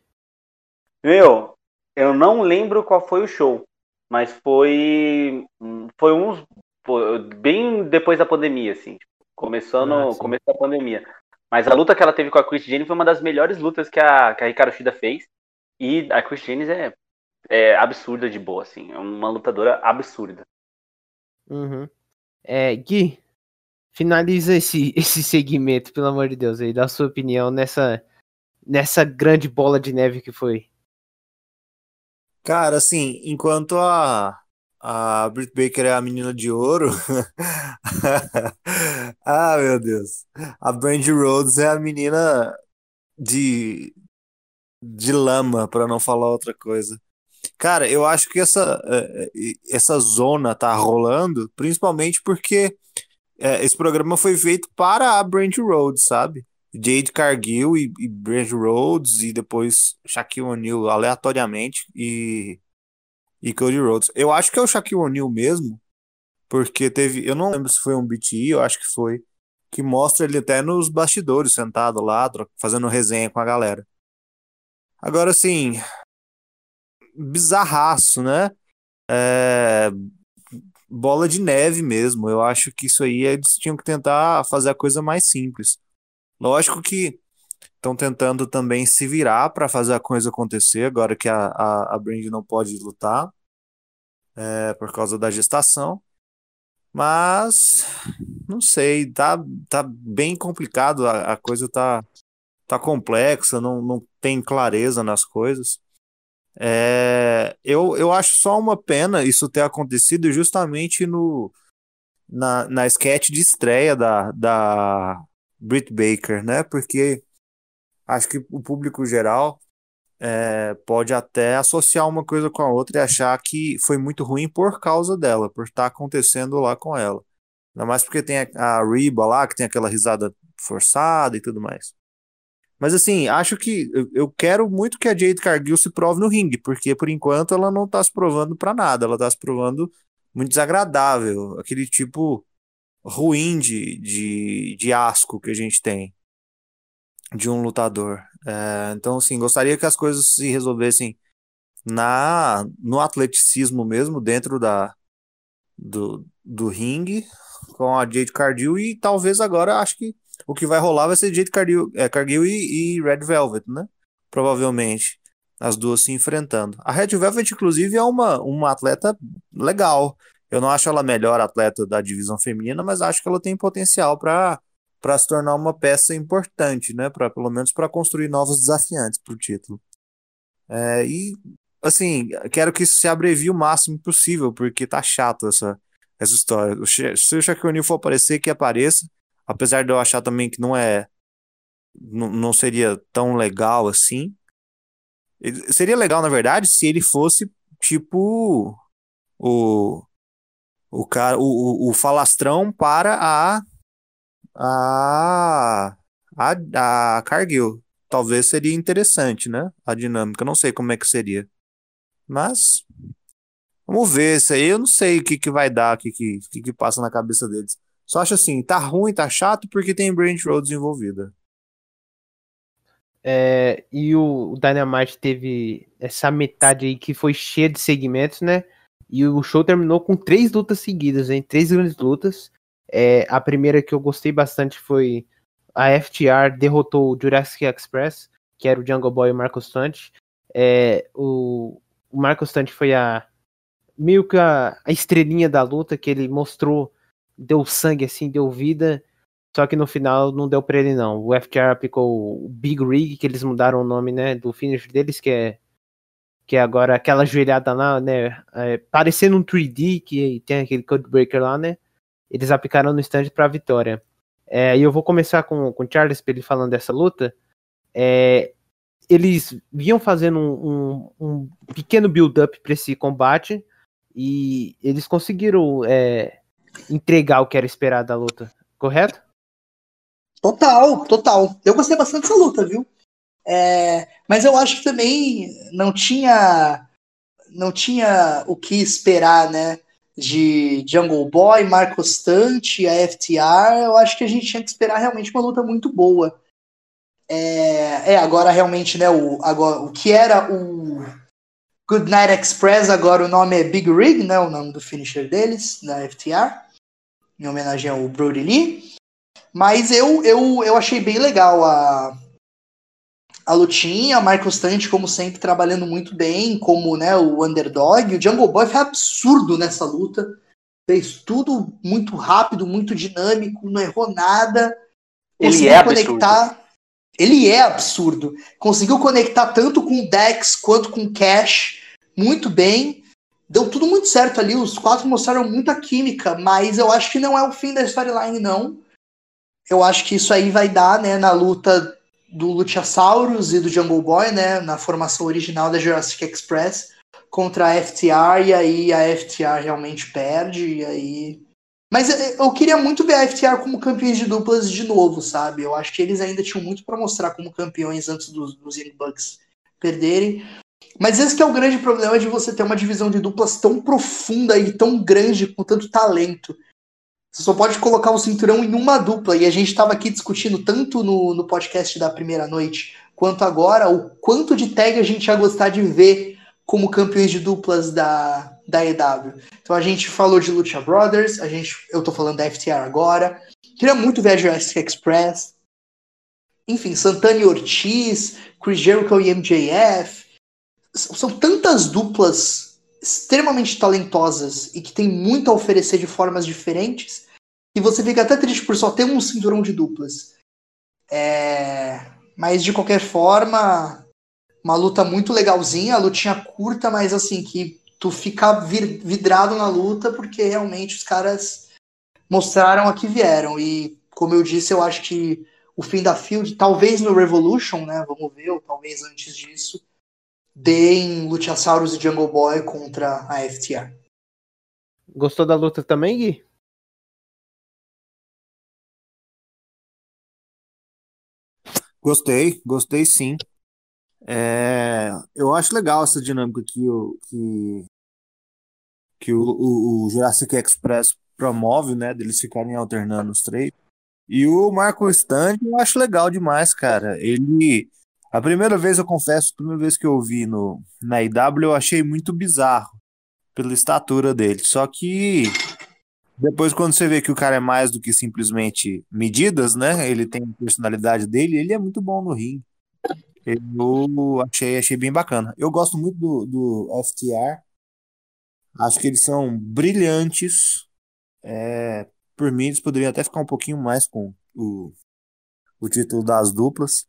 Meu, eu não lembro qual foi o show, mas foi foi uns bem depois da pandemia, assim, começando, ah, começo da pandemia. Mas a luta que ela teve com a Chris Jane foi uma das melhores lutas que a, que a Hikaru Shida fez. E a Chris Jane é, é absurda de boa, assim. É uma lutadora absurda. Uhum. É, Gui, finaliza esse, esse segmento, pelo amor de Deus, aí, dá a sua opinião nessa, nessa grande bola de neve que foi. Cara, assim, enquanto a, a Britt Baker é a menina de ouro. ah, meu Deus. A Brandy Rhodes é a menina de de lama, para não falar outra coisa. Cara, eu acho que essa é, é, essa zona tá rolando, principalmente porque é, esse programa foi feito para a Brandy Rhodes, sabe? Jade Cargill e, e Brandy Rhodes e depois Shaquille O'Neal aleatoriamente e e Cody Rhodes. Eu acho que é o Shaquille O'Neal mesmo, porque teve, eu não lembro se foi um BTE, eu acho que foi, que mostra ele até nos bastidores, sentado lá, fazendo resenha com a galera. Agora, assim, bizarraço, né? É... Bola de neve mesmo. Eu acho que isso aí eles tinham que tentar fazer a coisa mais simples. Lógico que estão tentando também se virar para fazer a coisa acontecer, agora que a, a, a Brand não pode lutar é, por causa da gestação. Mas não sei, tá, tá bem complicado, a, a coisa tá, tá complexa, não, não tem clareza nas coisas. É, eu, eu acho só uma pena isso ter acontecido justamente no, na, na sketch de estreia da, da Britt Baker, né? Porque acho que o público geral é, pode até associar uma coisa com a outra e achar que foi muito ruim por causa dela, por estar tá acontecendo lá com ela. Ainda mais porque tem a, a Reba lá, que tem aquela risada forçada e tudo mais. Mas assim, acho que eu, eu quero muito que a Jade Cargill se prove no ringue, porque por enquanto ela não tá se provando para nada, ela tá se provando muito desagradável, aquele tipo ruim de, de, de asco que a gente tem de um lutador. É, então, assim, gostaria que as coisas se resolvessem na no atleticismo mesmo, dentro da, do, do ringue, com a Jade Cargill, e talvez agora acho que o que vai rolar vai ser Jade Cargill, é, Cargill e, e Red Velvet, né? Provavelmente. As duas se enfrentando. A Red Velvet, inclusive, é uma, uma atleta legal. Eu não acho ela a melhor atleta da divisão feminina, mas acho que ela tem potencial para para se tornar uma peça importante, né? Para pelo menos para construir novos desafiantes para o título. É, e assim, quero que isso se abrevie o máximo possível, porque tá chato essa essa história. Se o Shaquille O'Neal for aparecer, que apareça. Apesar de eu achar também que não é. Não, não seria tão legal assim. Seria legal, na verdade, se ele fosse tipo. O. O cara. O, o falastrão para a. A. A, a Cargill. Talvez seria interessante, né? A dinâmica. Não sei como é que seria. Mas. Vamos ver. Isso aí eu não sei o que, que vai dar, o que, que, que, que passa na cabeça deles. Só acho assim, tá ruim, tá chato porque tem Brand Rhodes envolvida. É, e o, o Dynamite teve essa metade aí que foi cheia de segmentos, né? E o show terminou com três lutas seguidas, hein? Três grandes lutas. É, a primeira que eu gostei bastante foi a FTR derrotou o Jurassic Express, que era o Jungle Boy e o Marco Stunt. É, o, o Marco Stunt foi a meio que a, a estrelinha da luta que ele mostrou deu sangue assim, deu vida. Só que no final não deu pra ele, não. O FTR aplicou o Big Rig, que eles mudaram o nome, né? Do finish deles, que é. Que é agora aquela joelhada lá, né? É, parecendo um 3D, que tem aquele Codebreaker lá, né? Eles aplicaram no stand pra vitória. É, e eu vou começar com, com o Charles ele falando dessa luta. É, eles vinham fazendo um, um, um pequeno build-up para esse combate e eles conseguiram é, entregar o que era esperado da luta, correto? Total, total. Eu gostei bastante dessa luta, viu? É, mas eu acho que também não tinha não tinha o que esperar, né? De Jungle Boy, Marco Stante, a FTR. Eu acho que a gente tinha que esperar realmente uma luta muito boa. É, é agora realmente, né? O, agora, o que era o Goodnight Express, agora o nome é Big Rig, né? O nome do finisher deles, da FTR, em homenagem ao Brody Lee. Mas eu, eu, eu achei bem legal a, a lutinha, o Marcos Stante, como sempre, trabalhando muito bem, como né, o underdog. O Jungle Boy foi absurdo nessa luta. Fez tudo muito rápido, muito dinâmico, não errou nada. Ele é conectar. Absurdo. Ele é absurdo. Conseguiu conectar tanto com o Dex quanto com o Cash muito bem. Deu tudo muito certo ali. Os quatro mostraram muita química, mas eu acho que não é o fim da storyline, não. Eu acho que isso aí vai dar, né, na luta do Luchasaurus e do Jungle Boy, né, na formação original da Jurassic Express contra a FTR, e aí a FTR realmente perde, e aí mas eu queria muito ver a FTR como campeões de duplas de novo, sabe? Eu acho que eles ainda tinham muito para mostrar como campeões antes dos, dos Young Bucks perderem. Mas esse é o grande problema de você ter uma divisão de duplas tão profunda e tão grande, com tanto talento. Você só pode colocar o cinturão em uma dupla. E a gente estava aqui discutindo tanto no, no podcast da primeira noite, quanto agora, o quanto de tag a gente ia gostar de ver como campeões de duplas da, da EW. Então a gente falou de Lucha Brothers, a gente, eu tô falando da FTR agora. Queria muito ver a Jurassic Express. Enfim, Santana e Ortiz, Chris Jericho e MJF. São tantas duplas extremamente talentosas e que tem muito a oferecer de formas diferentes que você fica até triste por só ter um cinturão de duplas. É... Mas de qualquer forma, uma luta muito legalzinha, a lutinha curta, mas assim, que tu fica vidrado na luta, porque realmente os caras mostraram a que vieram. E, como eu disse, eu acho que o fim da Field, talvez no Revolution, né? Vamos ver, ou talvez antes disso, D em Luchasaurus e Jungle Boy contra a FTR. Gostou da luta também, Gui? Gostei, gostei sim. É, eu acho legal essa dinâmica que, o, que, que o, o, o Jurassic Express promove, né? Deles de ficarem alternando os três. E o Marco Stand eu acho legal demais, cara. Ele a primeira vez, eu confesso, a primeira vez que eu vi no, na IW, eu achei muito bizarro pela estatura dele. Só que depois, quando você vê que o cara é mais do que simplesmente medidas, né? Ele tem a personalidade dele, ele é muito bom no ringue. Eu achei, achei bem bacana. Eu gosto muito do, do FTR. Acho que eles são brilhantes. É, por mim, eles poderiam até ficar um pouquinho mais com o, o título das duplas.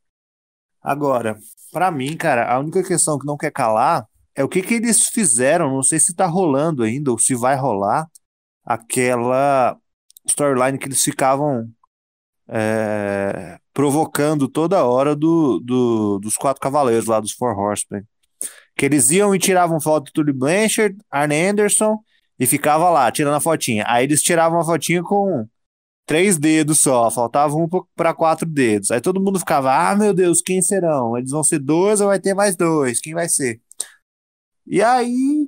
Agora, para mim, cara, a única questão que não quer calar é o que, que eles fizeram. Não sei se tá rolando ainda ou se vai rolar aquela storyline que eles ficavam é, provocando toda hora do, do, dos quatro cavaleiros lá dos Four Horsemen. Que eles iam e tiravam foto do Tully Blanchard, Arne Anderson e ficava lá tirando a fotinha. Aí eles tiravam a fotinha com três dedos só, faltava um para quatro dedos. Aí todo mundo ficava, ah, meu Deus, quem serão? Eles vão ser dois ou vai ter mais dois? Quem vai ser? E aí,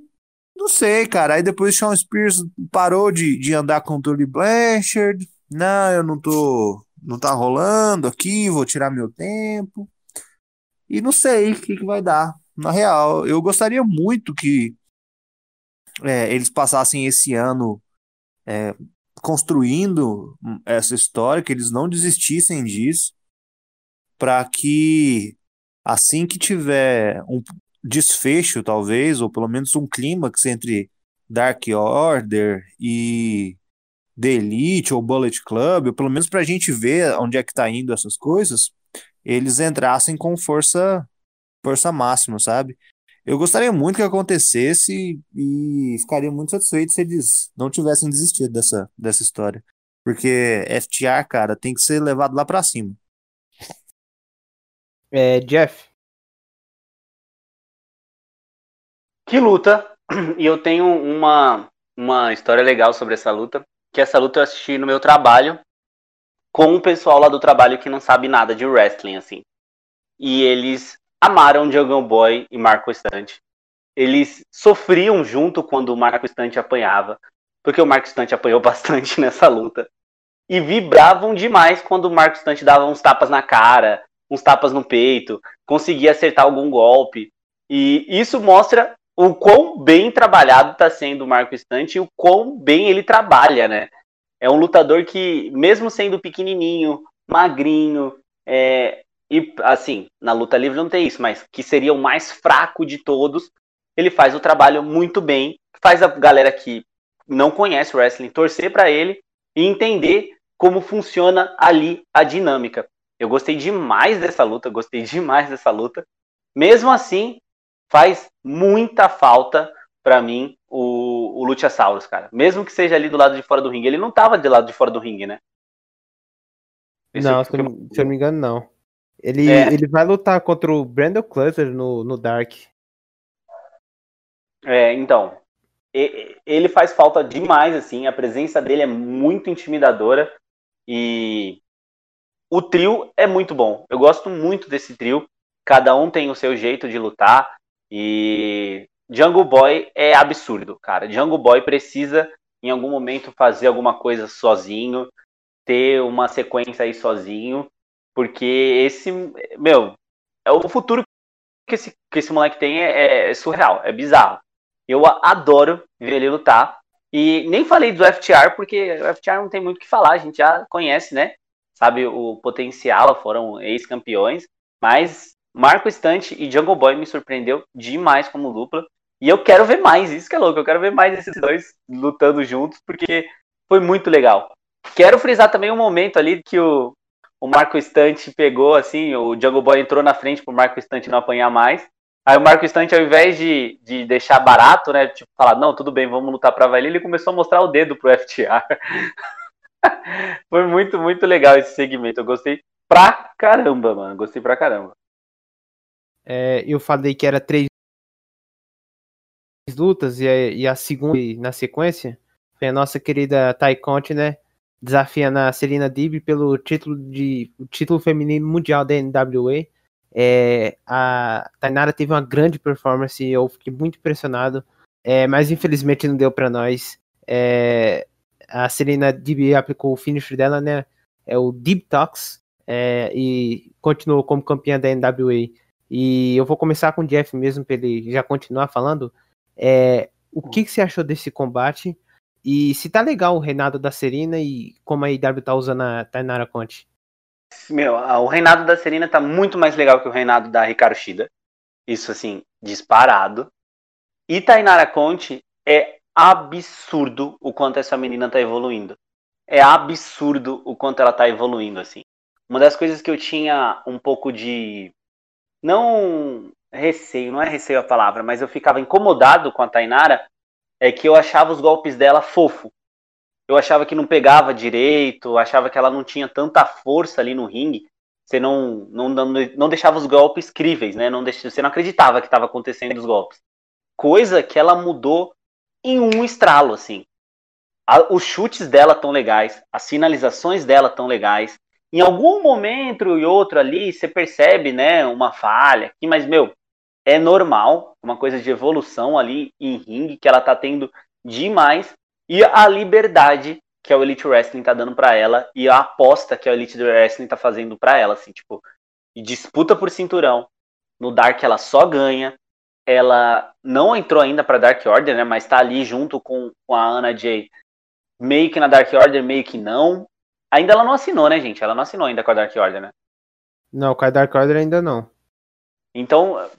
não sei, cara. Aí depois Sean Spears parou de, de andar com o Tully Blanchard. Não, eu não tô. Não tá rolando aqui, vou tirar meu tempo. E não sei o que, que vai dar. Na real, eu gostaria muito que é, eles passassem esse ano é, construindo essa história, que eles não desistissem disso, para que assim que tiver um desfecho, talvez, ou pelo menos um clímax entre Dark Order e The Elite ou Bullet Club, ou pelo menos para a gente ver onde é que está indo essas coisas, eles entrassem com força força máxima, sabe? Eu gostaria muito que acontecesse e ficaria muito satisfeito se eles não tivessem desistido dessa, dessa história. Porque FTR, cara, tem que ser levado lá para cima. É, Jeff. Que luta! E eu tenho uma, uma história legal sobre essa luta. Que essa luta eu assisti no meu trabalho com o pessoal lá do trabalho que não sabe nada de wrestling, assim. E eles amaram Jungle Boy e Marco Estante. Eles sofriam junto quando o Marco Estante apanhava, porque o Marco Estante apanhou bastante nessa luta. E vibravam demais quando o Marco Estante dava uns tapas na cara, uns tapas no peito, conseguia acertar algum golpe. E isso mostra o quão bem trabalhado está sendo o Marco Estante e o quão bem ele trabalha, né? É um lutador que, mesmo sendo pequenininho, magrinho, é, e assim, na luta livre não tem isso, mas que seria o mais fraco de todos, ele faz o trabalho muito bem, faz a galera que não conhece o wrestling torcer para ele e entender como funciona ali a dinâmica. Eu gostei demais dessa luta, gostei demais dessa luta. Mesmo assim, faz muita falta para mim o, o Luchasaurus, cara. Mesmo que seja ali do lado de fora do ringue. Ele não tava do lado de fora do ringue, né? Esse não, se eu, se eu não me engano, não. Ele, é. ele vai lutar contra o Brandon Clutter no, no Dark. É, então. Ele faz falta demais, assim. A presença dele é muito intimidadora. E o trio é muito bom. Eu gosto muito desse trio. Cada um tem o seu jeito de lutar. E Jungle Boy é absurdo, cara. Jungle Boy precisa, em algum momento, fazer alguma coisa sozinho, ter uma sequência aí sozinho. Porque esse, meu, é o futuro que esse, que esse moleque tem é, é surreal, é bizarro. Eu adoro ver ele lutar. E nem falei do FTR, porque o FTR não tem muito o que falar, a gente já conhece, né? Sabe o potencial, foram ex-campeões. Mas Marco Estante e Jungle Boy me surpreendeu demais como dupla. E eu quero ver mais, isso que é louco, eu quero ver mais esses dois lutando juntos, porque foi muito legal. Quero frisar também um momento ali que o, o Marco Estante pegou, assim, o Jungle Boy entrou na frente pro Marco Estante não apanhar mais. Aí o Marco Estante, ao invés de, de deixar barato, né, tipo, falar, não, tudo bem, vamos lutar pra valer, ele começou a mostrar o dedo pro FTR. Foi muito, muito legal esse segmento. Eu gostei pra caramba, mano. Gostei pra caramba. É, eu falei que era três lutas e a, e a segunda na sequência foi a nossa querida Conte, né? Desafiando a Serena Dib pelo título de título feminino mundial da NWA. É, a Tainara teve uma grande performance, eu fiquei muito impressionado, é, mas infelizmente não deu para nós. É, a Serena Dib aplicou o finish dela, né? É o Deep Talks, é, e continuou como campeã da NWA. E eu vou começar com o Jeff mesmo, para ele já continuar falando. É, o que, que você achou desse combate? E se tá legal o reinado da Serena e como a IW tá usando a Tainara Conte? Meu, o reinado da Serena tá muito mais legal que o reinado da Ricardo Shida. Isso, assim, disparado. E Tainara Conte é absurdo o quanto essa menina tá evoluindo. É absurdo o quanto ela tá evoluindo, assim. Uma das coisas que eu tinha um pouco de. Não receio, não é receio a palavra, mas eu ficava incomodado com a Tainara, é que eu achava os golpes dela fofo eu achava que não pegava direito, achava que ela não tinha tanta força ali no ringue. Você não, não, não, não deixava os golpes críveis, né? Não deixava, você não acreditava que estava acontecendo os golpes. Coisa que ela mudou em um estralo, assim. A, os chutes dela tão legais, as finalizações dela tão legais. Em algum momento e outro ali, você percebe, né, uma falha. Mas, meu, é normal, uma coisa de evolução ali em ringue que ela tá tendo demais e a liberdade que a Elite Wrestling tá dando para ela e a aposta que a Elite Wrestling tá fazendo para ela, assim, tipo, e disputa por cinturão. No Dark ela só ganha. Ela não entrou ainda para Dark Order, né, mas tá ali junto com, com a Ana Jay, meio que na Dark Order, meio que não. Ainda ela não assinou, né, gente? Ela não assinou ainda com a Dark Order, né? Não, com a Dark Order ainda não. Então,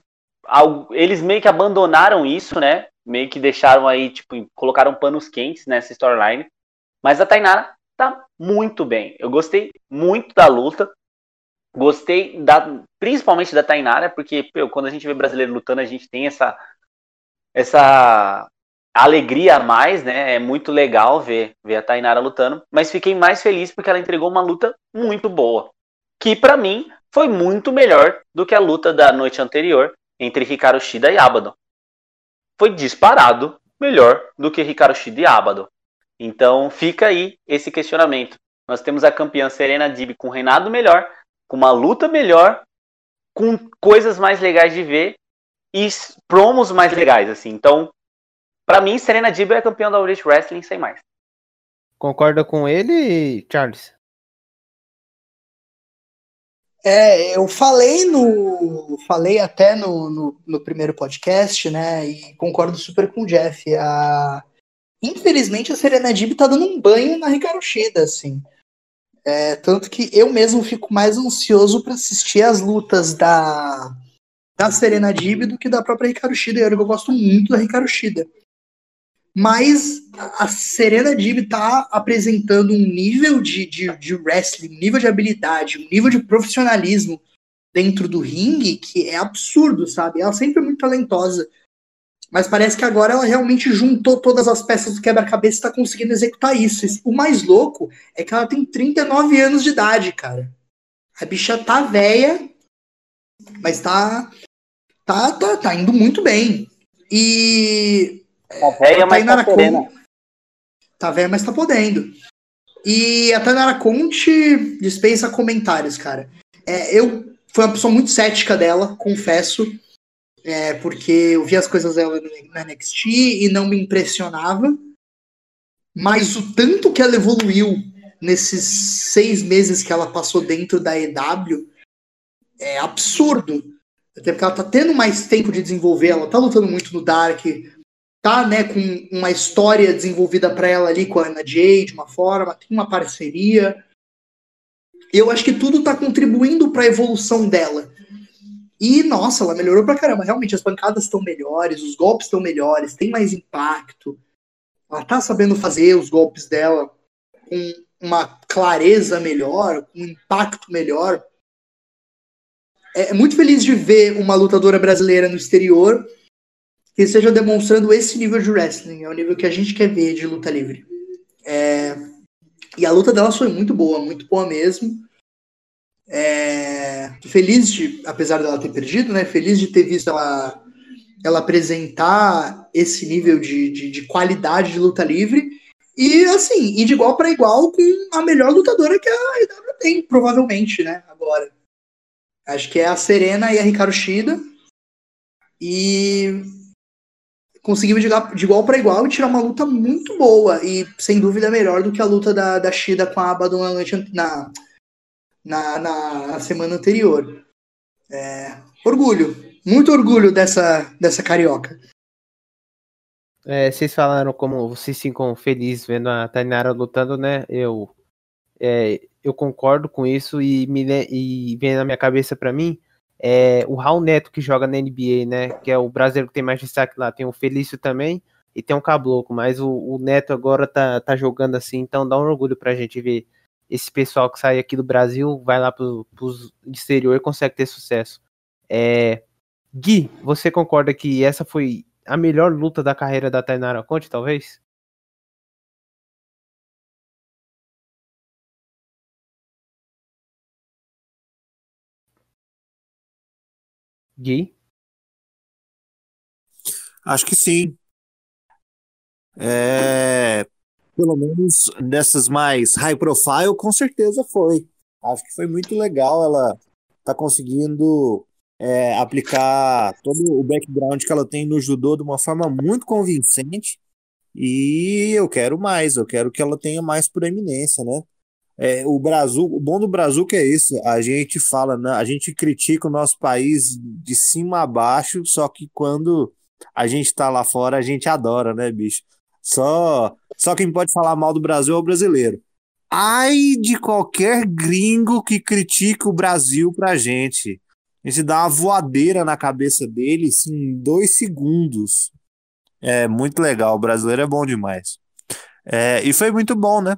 eles meio que abandonaram isso, né? meio que deixaram aí, tipo, colocaram panos quentes nessa storyline. Mas a Tainara tá muito bem. Eu gostei muito da luta. Gostei da, principalmente da Tainara, porque pô, quando a gente vê brasileiro lutando, a gente tem essa essa alegria a mais, né? É muito legal ver, ver a Tainara lutando, mas fiquei mais feliz porque ela entregou uma luta muito boa, que para mim foi muito melhor do que a luta da noite anterior entre Hikaru Shida e Abaddon foi disparado melhor do que Ricardo Shida e Abado. Então fica aí esse questionamento. Nós temos a campeã Serena Dib com um reinado melhor, com uma luta melhor, com coisas mais legais de ver e promos mais legais, assim. Então, para mim, Serena Dib é campeã da Elite Wrestling sem mais. Concorda com ele, Charles? É, eu falei no. Falei até no, no, no, primeiro podcast, né? E concordo super com o Jeff. A, infelizmente a Serena Dib tá dando um banho na Ricardo Shida, assim. É, tanto que eu mesmo fico mais ansioso para assistir as lutas da, da Serena Dib do que da própria Ricardo Shida. Eu, eu gosto muito da Ricardo Shida mas a Serena Dib está apresentando um nível de, de, de wrestling, um nível de habilidade, um nível de profissionalismo dentro do ringue que é absurdo, sabe? Ela sempre é muito talentosa. Mas parece que agora ela realmente juntou todas as peças do quebra-cabeça e está conseguindo executar isso. O mais louco é que ela tem 39 anos de idade, cara. A bicha tá velha, mas tá, tá, tá, tá indo muito bem. E Tá velha, mas tá podendo. Tá velha, mas tá podendo. E a Tainara Conte dispensa comentários, cara. É, eu fui uma pessoa muito cética dela, confesso. É, porque eu vi as coisas dela no NXT e não me impressionava. Mas o tanto que ela evoluiu nesses seis meses que ela passou dentro da EW é absurdo. Até porque ela tá tendo mais tempo de desenvolver, ela tá lutando muito no Dark, tá, né, com uma história desenvolvida para ela ali com a Ana Jay, de uma forma, tem uma parceria. Eu acho que tudo tá contribuindo para a evolução dela. E, nossa, ela melhorou pra caramba. Realmente, as pancadas estão melhores, os golpes estão melhores, tem mais impacto. Ela tá sabendo fazer os golpes dela com uma clareza melhor, com um impacto melhor. É muito feliz de ver uma lutadora brasileira no exterior que esteja demonstrando esse nível de wrestling. É o nível que a gente quer ver de luta livre. É... E a luta dela foi muito boa, muito boa mesmo. É... Feliz de, apesar dela ter perdido, né? Feliz de ter visto ela, ela apresentar esse nível de, de, de qualidade de luta livre. E assim, e de igual para igual com a melhor lutadora que a AEW tem, provavelmente, né? Agora. Acho que é a Serena e a Ricardo Shida. E conseguiu de, de igual para igual e tirar uma luta muito boa. E sem dúvida melhor do que a luta da, da Shida com a Abaddon na, na, na, na semana anterior. É, orgulho, muito orgulho dessa, dessa carioca. É, vocês falaram como vocês ficam felizes vendo a Tainara lutando, né? Eu, é, eu concordo com isso e, me, e vem na minha cabeça para mim é o Raul Neto que joga na NBA, né? Que é o brasileiro que tem mais destaque lá. Tem o Felício também e tem o Cabloco, mas o, o, Neto agora tá, tá jogando assim, então dá um orgulho pra gente ver esse pessoal que sai aqui do Brasil, vai lá pro, pros exterior e consegue ter sucesso. É, Gui, você concorda que essa foi a melhor luta da carreira da Tainara Conte, talvez? Gui? Acho que sim. É, pelo menos dessas mais high profile, com certeza foi. Acho que foi muito legal ela tá conseguindo é, aplicar todo o background que ela tem no judô de uma forma muito convincente. E eu quero mais, eu quero que ela tenha mais proeminência, né? É, o Brasil, o bom do Brasil que é isso, a gente fala, né, a gente critica o nosso país de cima a baixo, só que quando a gente tá lá fora, a gente adora, né, bicho? Só, só quem pode falar mal do Brasil é o brasileiro. Ai de qualquer gringo que critique o Brasil pra gente. A gente dá uma voadeira na cabeça dele assim, em dois segundos. É muito legal, o brasileiro é bom demais. É, e foi muito bom, né?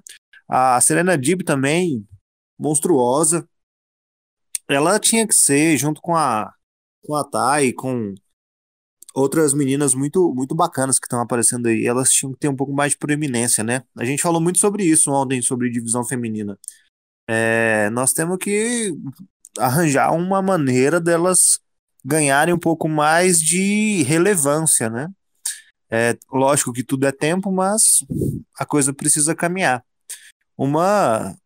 A Serena Dib também, monstruosa. Ela tinha que ser, junto com a, com a Thay, com outras meninas muito, muito bacanas que estão aparecendo aí, elas tinham que ter um pouco mais de proeminência, né? A gente falou muito sobre isso ontem, sobre divisão feminina. É, nós temos que arranjar uma maneira delas ganharem um pouco mais de relevância, né? É lógico que tudo é tempo, mas a coisa precisa caminhar. Uma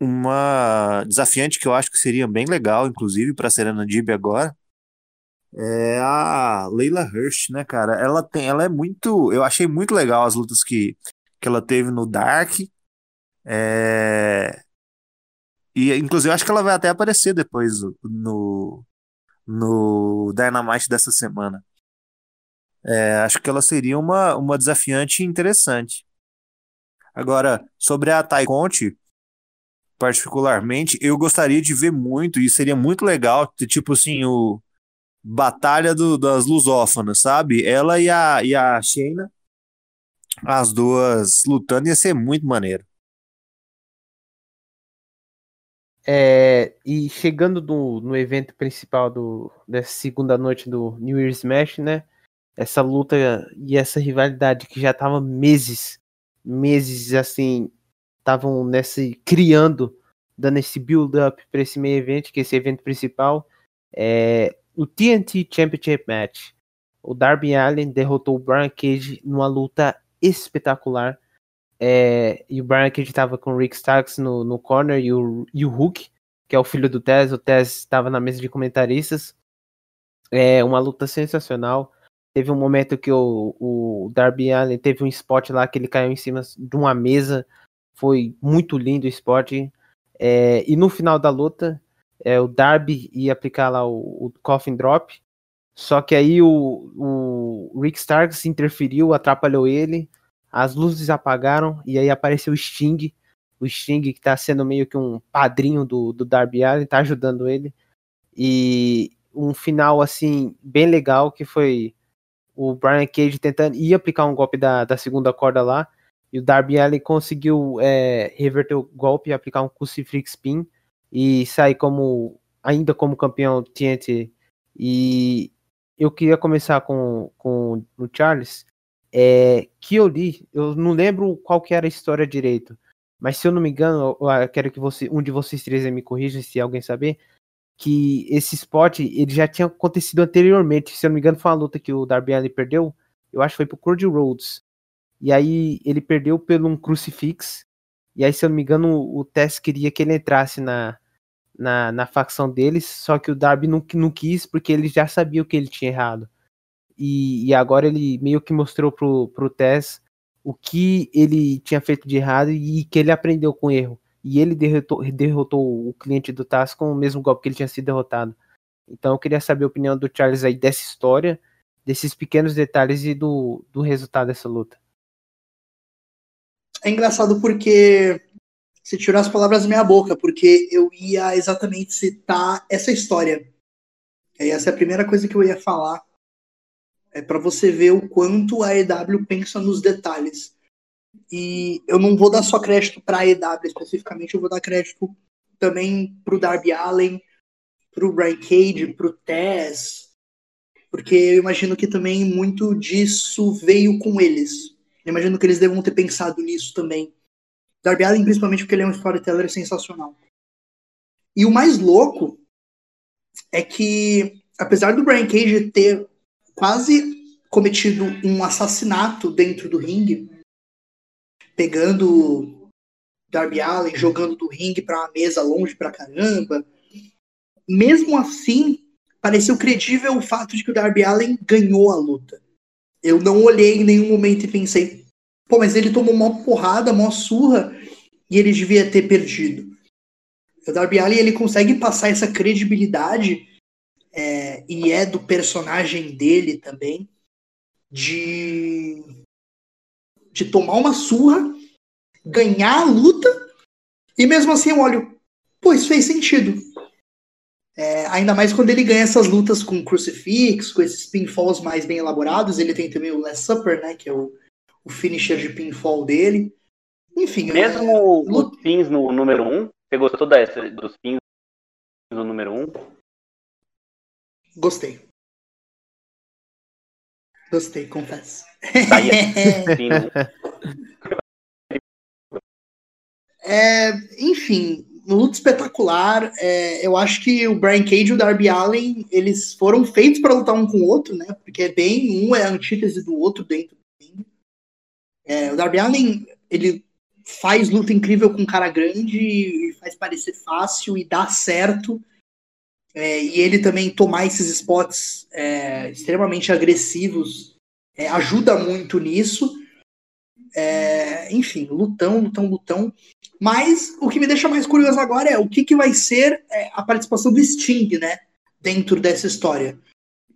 uma desafiante que eu acho que seria bem legal, inclusive para Serena Dib agora, é a Leila Hirsch, né, cara? Ela tem, ela é muito, eu achei muito legal as lutas que, que ela teve no Dark. É, e, inclusive, acho que ela vai até aparecer depois no, no Dynamite dessa semana. É, acho que ela seria uma, uma desafiante interessante. Agora, sobre a Tai Conte, particularmente, eu gostaria de ver muito, e seria muito legal, tipo assim, o Batalha do, das Lusófanas, sabe? Ela e a, e a Shayna, as duas lutando, ia ser muito maneiro. É, e chegando no, no evento principal do, dessa segunda noite do New Year's Smash, né? Essa luta e essa rivalidade que já tava meses, meses assim, estavam nesse criando, dando esse build-up para esse meio evento, que é esse evento principal, é o TNT Championship Match. O Darby Allin derrotou o Brian Cage numa luta espetacular. É, e o Brian Cage estava com o Rick Starks no, no corner e o, e o Hulk, que é o filho do Tez. O Tez estava na mesa de comentaristas. É uma luta sensacional. Teve um momento que o, o Darby Allin teve um spot lá que ele caiu em cima de uma mesa. Foi muito lindo o spot. É, e no final da luta, é, o Darby ia aplicar lá o, o Coffin Drop. Só que aí o, o Rick Starks interferiu, atrapalhou ele as luzes apagaram e aí apareceu o Sting, o Sting que tá sendo meio que um padrinho do, do Darby Allin, tá ajudando ele. E um final assim bem legal que foi o Brian Cage tentando ir aplicar um golpe da, da segunda corda lá e o Darby Allin conseguiu é, reverter o golpe aplicar um crucifix spin e sair como ainda como campeão TNT. E eu queria começar com, com o Charles é, que eu li, eu não lembro qual que era a história direito, mas se eu não me engano, eu quero que você, um de vocês três me corrija se alguém saber, que esse spot ele já tinha acontecido anteriormente, se eu não me engano foi uma luta que o Darby Allin perdeu, eu acho que foi pro Cody Rhodes, E aí ele perdeu pelo um crucifix. E aí, se eu não me engano, o Tess queria que ele entrasse na, na, na facção deles, só que o Darby não, não quis porque ele já sabia o que ele tinha errado. E, e agora ele meio que mostrou pro, pro Tess o que ele tinha feito de errado e que ele aprendeu com o erro. E ele derrotou, derrotou o cliente do Taz com o mesmo golpe que ele tinha sido derrotado. Então eu queria saber a opinião do Charles aí dessa história, desses pequenos detalhes e do, do resultado dessa luta. É engraçado porque você tirou as palavras da minha boca, porque eu ia exatamente citar essa história. E essa é a primeira coisa que eu ia falar. É para você ver o quanto a EW pensa nos detalhes. E eu não vou dar só crédito para a EW especificamente, eu vou dar crédito também para o Darby Allen, para o Brian Cage, para o Tess, porque eu imagino que também muito disso veio com eles. Eu imagino que eles devam ter pensado nisso também. Darby Allen, principalmente porque ele é um storyteller sensacional. E o mais louco é que, apesar do Brian Cage ter quase cometido um assassinato dentro do ringue, pegando Darby Allen, jogando do ringue para uma mesa longe pra caramba. Mesmo assim, pareceu credível o fato de que o Darby Allen ganhou a luta. Eu não olhei em nenhum momento e pensei, pô, mas ele tomou uma porrada, uma surra, e ele devia ter perdido. O Darby Allen ele consegue passar essa credibilidade é, e é do personagem dele também de de tomar uma surra, ganhar a luta, e mesmo assim eu olho, pô, isso fez sentido. É, ainda mais quando ele ganha essas lutas com Crucifix, com esses pinfalls mais bem elaborados. Ele tem também o Last Supper, né? Que é o, o finisher de pinfall dele. Enfim. Mesmo é, os pins no número 1, um, você gostou dessa, dos pins no número 1? Um? Gostei. Gostei, confesso. é, enfim, luta espetacular. É, eu acho que o Brian Cage e o Darby Allen, eles foram feitos para lutar um com o outro, né? Porque é bem um é a antítese do outro dentro do ringue. É, o Darby Allen, ele faz luta incrível com um cara grande e faz parecer fácil e dá certo. É, e ele também tomar esses spots é, extremamente agressivos é, ajuda muito nisso. É, enfim, lutão, lutão, lutão. Mas o que me deixa mais curioso agora é o que, que vai ser é, a participação do Sting, né? Dentro dessa história.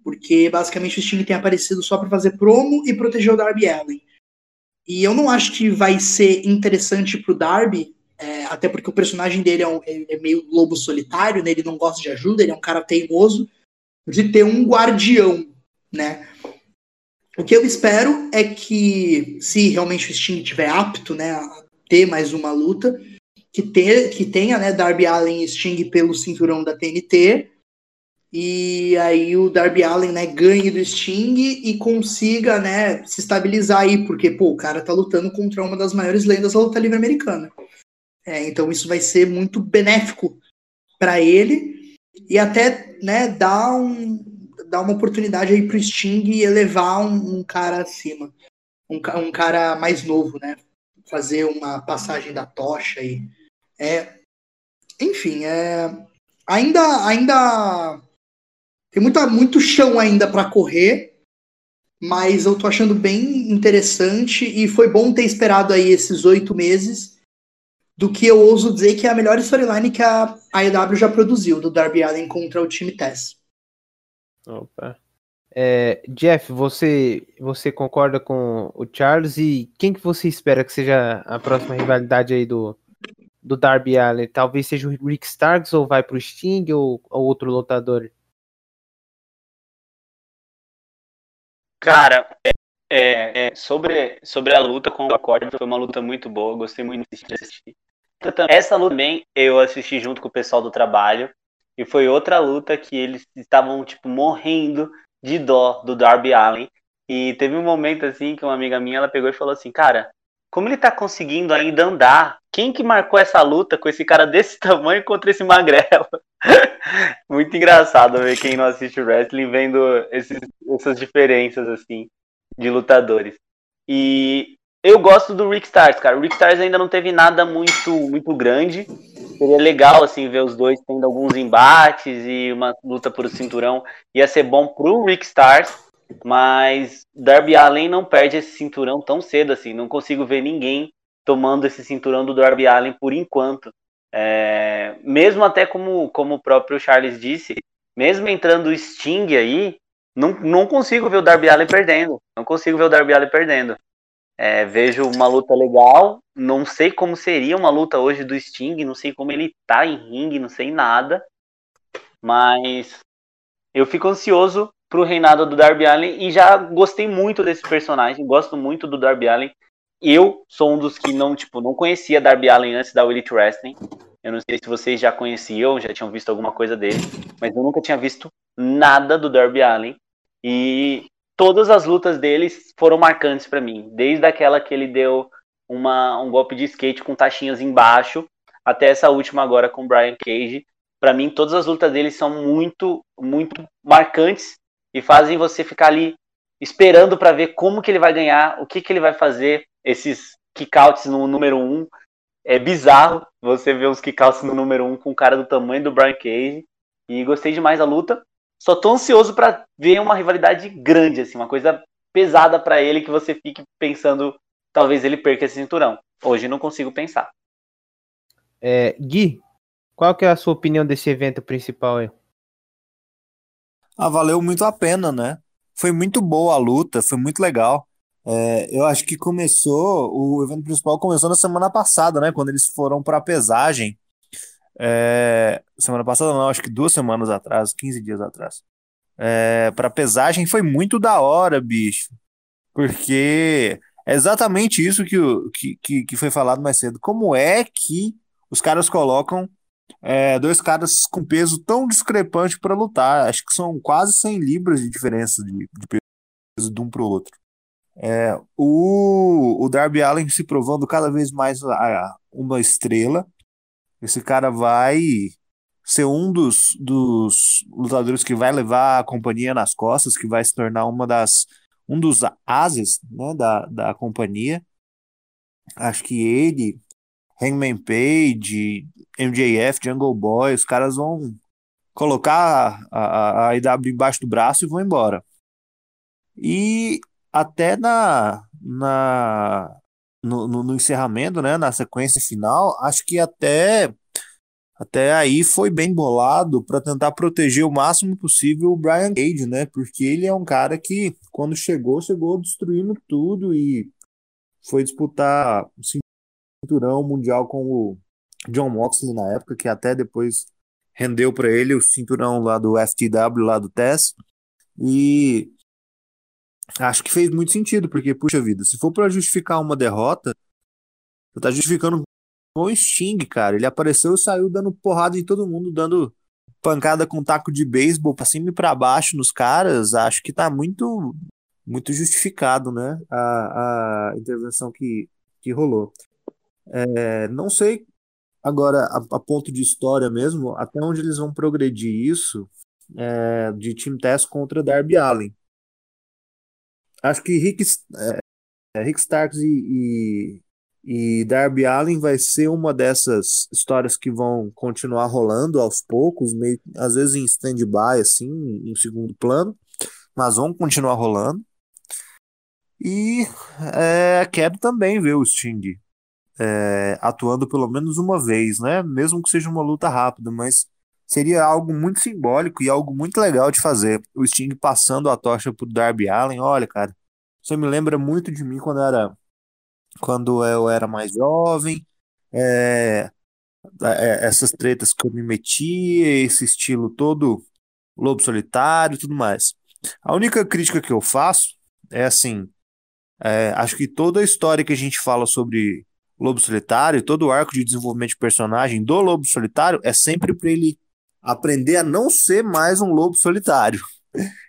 Porque basicamente o Sting tem aparecido só para fazer promo e proteger o Darby Allen. E eu não acho que vai ser interessante pro Darby é, até porque o personagem dele é, um, é, meio lobo solitário, né? ele não gosta de ajuda, ele é um cara teimoso, de ter um guardião, né? O que eu espero é que, se realmente o Sting estiver apto, né, a ter mais uma luta, que, ter, que tenha, né, Darby Allen e Sting pelo cinturão da TNT, e aí o Darby Allen, né, ganhe do Sting e consiga, né, se estabilizar aí, porque, pô, o cara tá lutando contra uma das maiores lendas da luta livre americana. É, então isso vai ser muito benéfico para ele e até né, dar, um, dar uma oportunidade aí pro Sting elevar um, um cara acima, um, um, cara mais novo, né? Fazer uma passagem da tocha e é, enfim, é, ainda ainda tem muita, muito chão ainda para correr, mas eu tô achando bem interessante e foi bom ter esperado aí esses oito meses do que eu ouso dizer que é a melhor storyline que a AEW já produziu, do Darby Allen contra o time Tess. Opa. É, Jeff, você, você concorda com o Charles e quem que você espera que seja a próxima rivalidade aí do, do Darby Allen? Talvez seja o Rick Starks ou vai pro Sting ou, ou outro lutador? Cara, é, é, sobre, sobre a luta com o Acorde, foi uma luta muito boa, gostei muito de assistir. Essa luta também eu assisti junto com o pessoal do trabalho. E foi outra luta que eles estavam, tipo, morrendo de dó do Darby Allen. E teve um momento, assim, que uma amiga minha, ela pegou e falou assim, cara, como ele tá conseguindo ainda andar? Quem que marcou essa luta com esse cara desse tamanho contra esse magrelo? Muito engraçado ver quem não assiste wrestling vendo esses, essas diferenças, assim, de lutadores. E eu gosto do Rick Stars, cara. O Rick Stars ainda não teve nada muito, muito grande. Seria legal, assim, ver os dois tendo alguns embates e uma luta por cinturão. Ia ser bom pro Rick Stars, mas Darby Allen não perde esse cinturão tão cedo, assim. Não consigo ver ninguém tomando esse cinturão do Darby Allen por enquanto. É, mesmo até como, como o próprio Charles disse, mesmo entrando o Sting aí, não, não consigo ver o Darby Allen perdendo. Não consigo ver o Darby Allen perdendo. É, vejo uma luta legal. Não sei como seria uma luta hoje do Sting. Não sei como ele tá em ringue, não sei nada. Mas eu fico ansioso pro reinado do Darby Allen e já gostei muito desse personagem. Gosto muito do Darby Allen. Eu sou um dos que não, tipo, não conhecia Darby Allen antes da Elite Wrestling. Eu não sei se vocês já conheciam, já tinham visto alguma coisa dele, mas eu nunca tinha visto nada do Darby Allen. E todas as lutas deles foram marcantes para mim, desde aquela que ele deu uma, um golpe de skate com taxinhas embaixo, até essa última agora com o Brian Cage. Para mim, todas as lutas deles são muito, muito marcantes e fazem você ficar ali esperando para ver como que ele vai ganhar, o que que ele vai fazer, esses kickouts no número 1. Um, é bizarro você ver os kickouts no número 1 um com o cara do tamanho do Brian Cage. E gostei demais da luta. Só tô ansioso para ver uma rivalidade grande, assim, uma coisa pesada para ele que você fique pensando, talvez ele perca esse cinturão. Hoje não consigo pensar. É, Gui, qual que é a sua opinião desse evento principal aí? Ah, valeu muito a pena, né? Foi muito boa a luta, foi muito legal. É, eu acho que começou, o evento principal começou na semana passada, né? Quando eles foram para a pesagem. É, semana passada, não, acho que duas semanas atrás, 15 dias atrás. É, para pesagem foi muito da hora, bicho. Porque é exatamente isso que, que, que foi falado mais cedo. Como é que os caras colocam é, dois caras com peso tão discrepante para lutar? Acho que são quase 100 libras de diferença de, de peso de um para o outro. É, o, o Darby Allen se provando cada vez mais a, uma estrela. Esse cara vai ser um dos, dos lutadores que vai levar a companhia nas costas, que vai se tornar uma das um dos ases né, da, da companhia. Acho que ele, Hangman Page, MJF, Jungle Boy, os caras vão colocar a, a, a IW embaixo do braço e vão embora. E até na, na no, no, no, encerramento, né, na sequência final, acho que até até aí foi bem bolado para tentar proteger o máximo possível o Brian Cage, né? Porque ele é um cara que quando chegou, chegou destruindo tudo e foi disputar o cinturão mundial com o John Moxley na época, que até depois rendeu para ele o cinturão lá do FTW, lá do TES. E acho que fez muito sentido, porque, puxa vida, se for para justificar uma derrota, você tá justificando o Sting, cara. Ele apareceu e saiu dando porrada em todo mundo, dando pancada com taco de beisebol pra cima e pra baixo nos caras. Acho que tá muito muito justificado, né? A, a intervenção que, que rolou. É, não sei agora, a, a, ponto de história mesmo, até onde eles vão progredir isso é, de Team Test contra Darby Allen acho que Rick, é, Rick Starks e, e, e, Darby Allen vai ser uma dessas histórias que vão continuar rolando aos poucos, meio, às vezes em stand-by, assim, em segundo plano, mas vão continuar rolando. E é, quero também ver o Sting é, atuando pelo menos uma vez, né? Mesmo que seja uma luta rápida, mas seria algo muito simbólico e algo muito legal de fazer. O Sting passando a tocha pro Darby Allen, olha, cara, você me lembra muito de mim quando era quando eu era mais jovem, é, é, essas tretas que eu me metia, esse estilo todo lobo solitário e tudo mais. A única crítica que eu faço é assim, é, acho que toda a história que a gente fala sobre Lobo Solitário, todo o arco de desenvolvimento de personagem do Lobo Solitário é sempre para ele aprender a não ser mais um lobo solitário.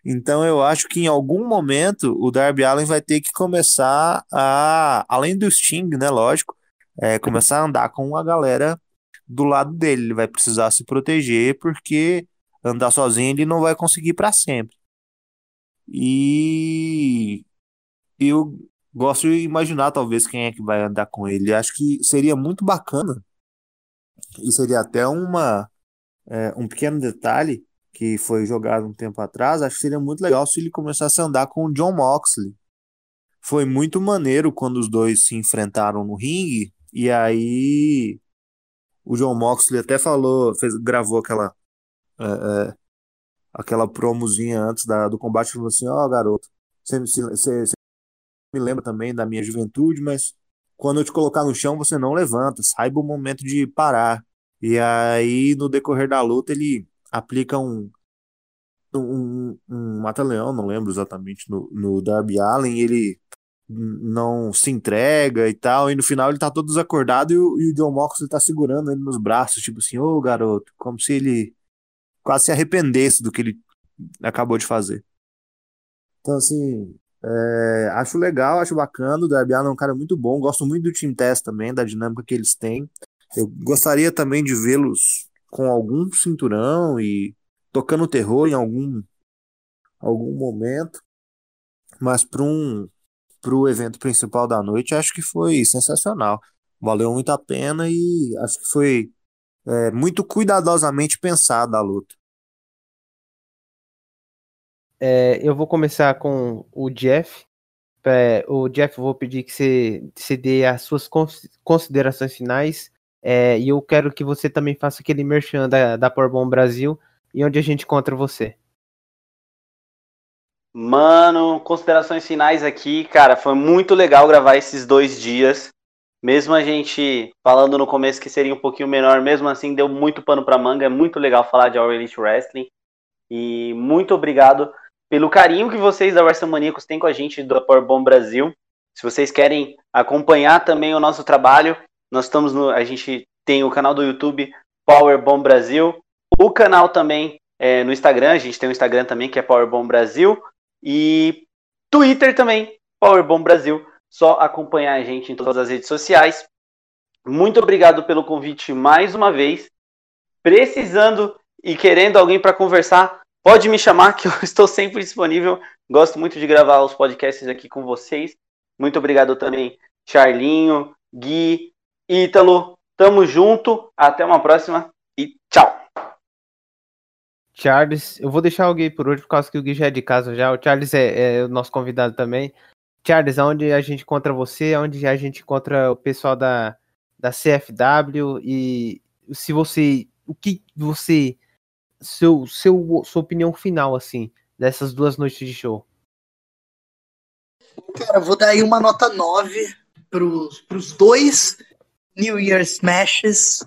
Então eu acho que em algum momento o Darby Allen vai ter que começar a, além do Sting, né, lógico, é, começar a andar com a galera do lado dele. Ele vai precisar se proteger porque andar sozinho ele não vai conseguir para sempre. E eu gosto de imaginar talvez quem é que vai andar com ele. Acho que seria muito bacana e seria até uma é, um pequeno detalhe que foi jogado um tempo atrás. Acho que seria muito legal se ele começasse a andar com o John Moxley. Foi muito maneiro quando os dois se enfrentaram no ringue e aí o John Moxley até falou, fez, gravou aquela é, é, aquela promozinha antes da, do combate falou assim, ó oh, garoto, você, você, você me lembra também da minha juventude, mas quando eu te colocar no chão, você não levanta, saiba o momento de parar. E aí, no decorrer da luta, ele aplica um, um, um mata-leão, não lembro exatamente, no, no Darby Allen, ele não se entrega e tal, e no final ele tá todo desacordado e o, e o John Moxley tá segurando ele nos braços, tipo assim, ô oh, garoto, como se ele quase se arrependesse do que ele acabou de fazer. Então, assim, é, acho legal, acho bacana. O Darby Allin é um cara muito bom. Gosto muito do Team Test também, da dinâmica que eles têm. Eu gostaria também de vê-los com algum cinturão e tocando terror em algum, algum momento. Mas para um pro evento principal da noite, acho que foi sensacional. Valeu muito a pena e acho que foi é, muito cuidadosamente pensada a luta. É, eu vou começar com o Jeff. É, o Jeff, vou pedir que você, você dê as suas considerações finais. É, e eu quero que você também faça aquele merchan da, da Powerbomb Brasil e onde a gente encontra você. Mano, considerações finais aqui, cara, foi muito legal gravar esses dois dias. Mesmo a gente falando no começo que seria um pouquinho menor, mesmo assim deu muito pano pra manga. É muito legal falar de All Elite Wrestling. E muito obrigado pelo carinho que vocês da WrestleManiacos têm com a gente do Powerbomb Brasil. Se vocês querem acompanhar também o nosso trabalho, nós estamos no, a gente tem o canal do YouTube Powerbomb Brasil, o canal também é, no Instagram, a gente tem o Instagram também que é Powerbomb Brasil e Twitter também Powerbomb Brasil. Só acompanhar a gente em todas as redes sociais. Muito obrigado pelo convite mais uma vez. Precisando e querendo alguém para conversar, Pode me chamar que eu estou sempre disponível. Gosto muito de gravar os podcasts aqui com vocês. Muito obrigado também, Charlinho, Gui, Ítalo. Tamo junto. Até uma próxima e tchau. Charles, eu vou deixar o Gui por hoje, por causa que o Gui já é de casa já. O Charles é, é o nosso convidado também. Charles, onde a gente encontra você, onde a gente encontra o pessoal da, da CFW e se você, o que você seu, seu, sua opinião final, assim, dessas duas noites de show. Cara, vou dar aí uma nota 9 pros, pros dois New Year's Smashes.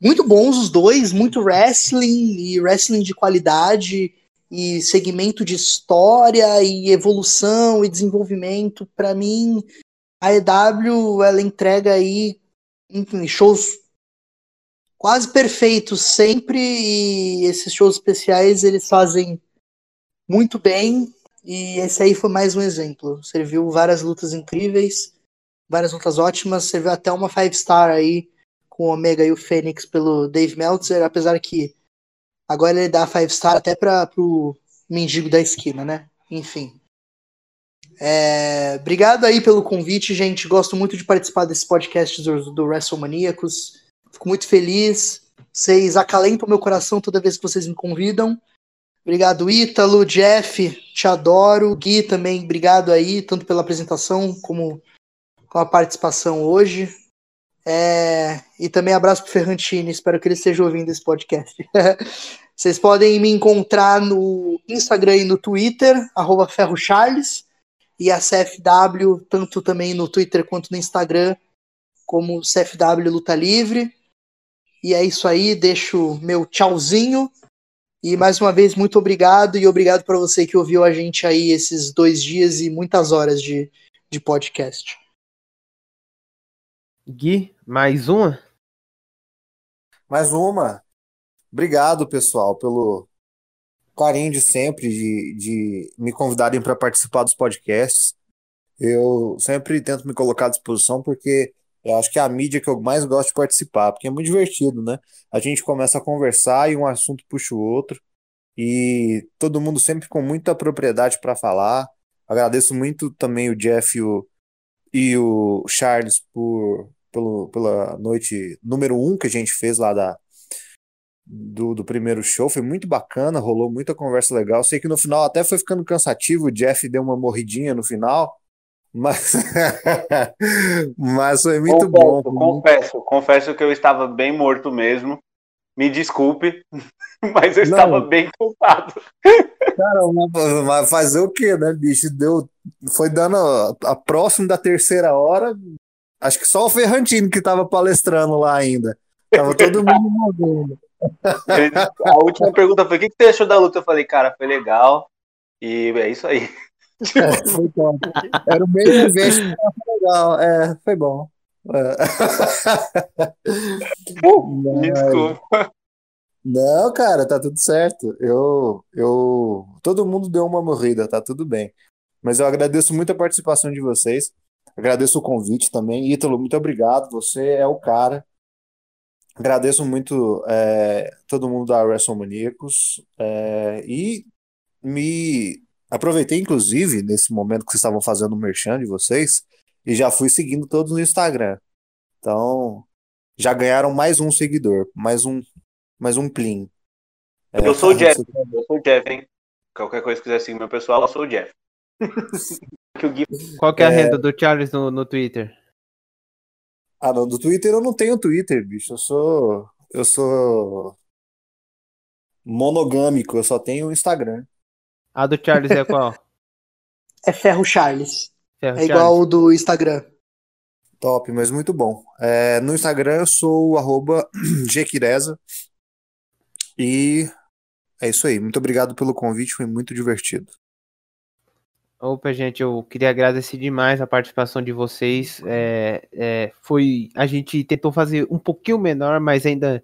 Muito bons os dois, muito wrestling e wrestling de qualidade e segmento de história e evolução e desenvolvimento. Para mim, a EW ela entrega aí enfim, shows quase perfeitos sempre e esses shows especiais eles fazem muito bem e esse aí foi mais um exemplo. Serviu várias lutas incríveis, várias lutas ótimas, serviu até uma five star aí com o Omega e o Fênix pelo Dave Meltzer, apesar que agora ele dá five star até para pro mendigo da esquina, né? Enfim. É, obrigado aí pelo convite, gente. Gosto muito de participar desse podcast do, do WrestleManiacos. Fico muito feliz. Vocês acalentam meu coração toda vez que vocês me convidam. Obrigado, Ítalo, Jeff, te adoro. Gui também, obrigado aí, tanto pela apresentação como com a participação hoje. É... E também abraço pro Ferrantini, espero que ele esteja ouvindo esse podcast. Vocês podem me encontrar no Instagram e no Twitter, ferrocharles, e a CFW, tanto também no Twitter quanto no Instagram, como CFW Luta Livre. E é isso aí, deixo meu tchauzinho. E mais uma vez, muito obrigado. E obrigado para você que ouviu a gente aí esses dois dias e muitas horas de, de podcast. Gui, mais uma? Mais uma. Obrigado, pessoal, pelo carinho de sempre, de, de me convidarem para participar dos podcasts. Eu sempre tento me colocar à disposição porque eu acho que é a mídia que eu mais gosto de participar, porque é muito divertido, né? A gente começa a conversar e um assunto puxa o outro, e todo mundo sempre com muita propriedade para falar. Agradeço muito também o Jeff e o, e o Charles por, pelo, pela noite número um que a gente fez lá da, do, do primeiro show. Foi muito bacana, rolou muita conversa legal. Sei que no final até foi ficando cansativo, o Jeff deu uma morridinha no final. Mas, mas foi muito confesso, bom. Confesso, confesso que eu estava bem morto mesmo. Me desculpe, mas eu Não. estava bem cansado. Cara, mas fazer o que, né, bicho? Deu, foi dando a, a próxima da terceira hora. Acho que só o Ferrantino que estava palestrando lá ainda. Tava todo mundo morrendo. A última pergunta foi: o que você achou da luta? Eu falei, cara, foi legal. E é isso aí. É, foi bom. Era o meio evento, foi legal. É, foi bom. É. Uh, desculpa. Não, cara, tá tudo certo. Eu, eu, todo mundo deu uma morrida, tá tudo bem. Mas eu agradeço muito a participação de vocês. Agradeço o convite também. Ítalo, muito obrigado. Você é o cara. Agradeço muito é, todo mundo da WrestleManiacos é, e me aproveitei, inclusive, nesse momento que vocês estavam fazendo o merchan de vocês e já fui seguindo todos no Instagram. Então, já ganharam mais um seguidor, mais um, mais um plim. É, eu sou o Jeff, eu sou o Jeff, hein? Qualquer coisa que quiser seguir meu pessoal, eu sou o Jeff. Qual que é a é. renda do Charles no, no Twitter? Ah, não, do Twitter eu não tenho Twitter, bicho. Eu sou. Eu sou. monogâmico, eu só tenho o Instagram. A do Charles é qual? é Ferro Charles. Ferro é Charles. igual o do Instagram. Top, mas muito bom. É, no Instagram eu sou o arroba Jequireza. E é isso aí. Muito obrigado pelo convite, foi muito divertido. Opa, gente, eu queria agradecer demais a participação de vocês. É, é, foi a gente tentou fazer um pouquinho menor, mas ainda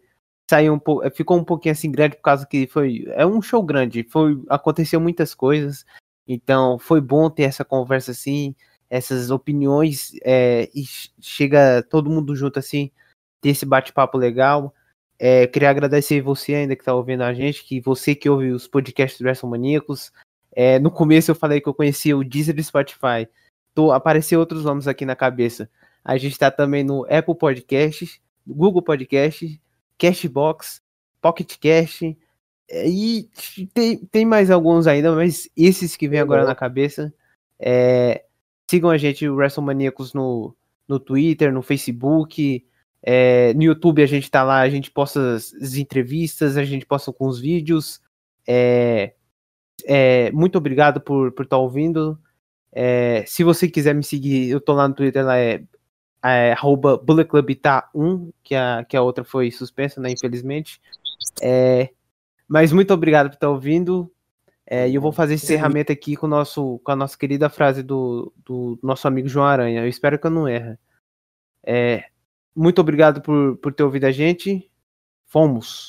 saiu um pouco, ficou um pouquinho assim grande por causa que foi é um show grande. Foi aconteceu muitas coisas, então foi bom ter essa conversa assim, essas opiniões é, e chega todo mundo junto assim, ter esse bate-papo legal. É, queria agradecer você ainda que está ouvindo a gente, que você que ouve os podcasts do WrestleManiacos, é, no começo eu falei que eu conhecia o Deezer e Spotify. Tô, apareceu outros nomes aqui na cabeça. A gente está também no Apple Podcasts, Google Podcasts, Cashbox, Pocket Cast. É, e tem, tem mais alguns ainda, mas esses que vem agora na cabeça. É, sigam a gente, o WrestleManiacos, no, no Twitter, no Facebook. É, no YouTube a gente tá lá, a gente posta as entrevistas, a gente posta com os vídeos. É, é, muito obrigado por estar por tá ouvindo. É, se você quiser me seguir, eu tô lá no Twitter, lá é, é arroba BulletClubTa1, que a, que a outra foi suspensa, né, infelizmente. É, mas muito obrigado por estar tá ouvindo. É, e eu vou fazer esse encerramento aqui com, nosso, com a nossa querida frase do, do nosso amigo João Aranha. Eu espero que eu não erre. É, muito obrigado por, por ter ouvido a gente. Fomos!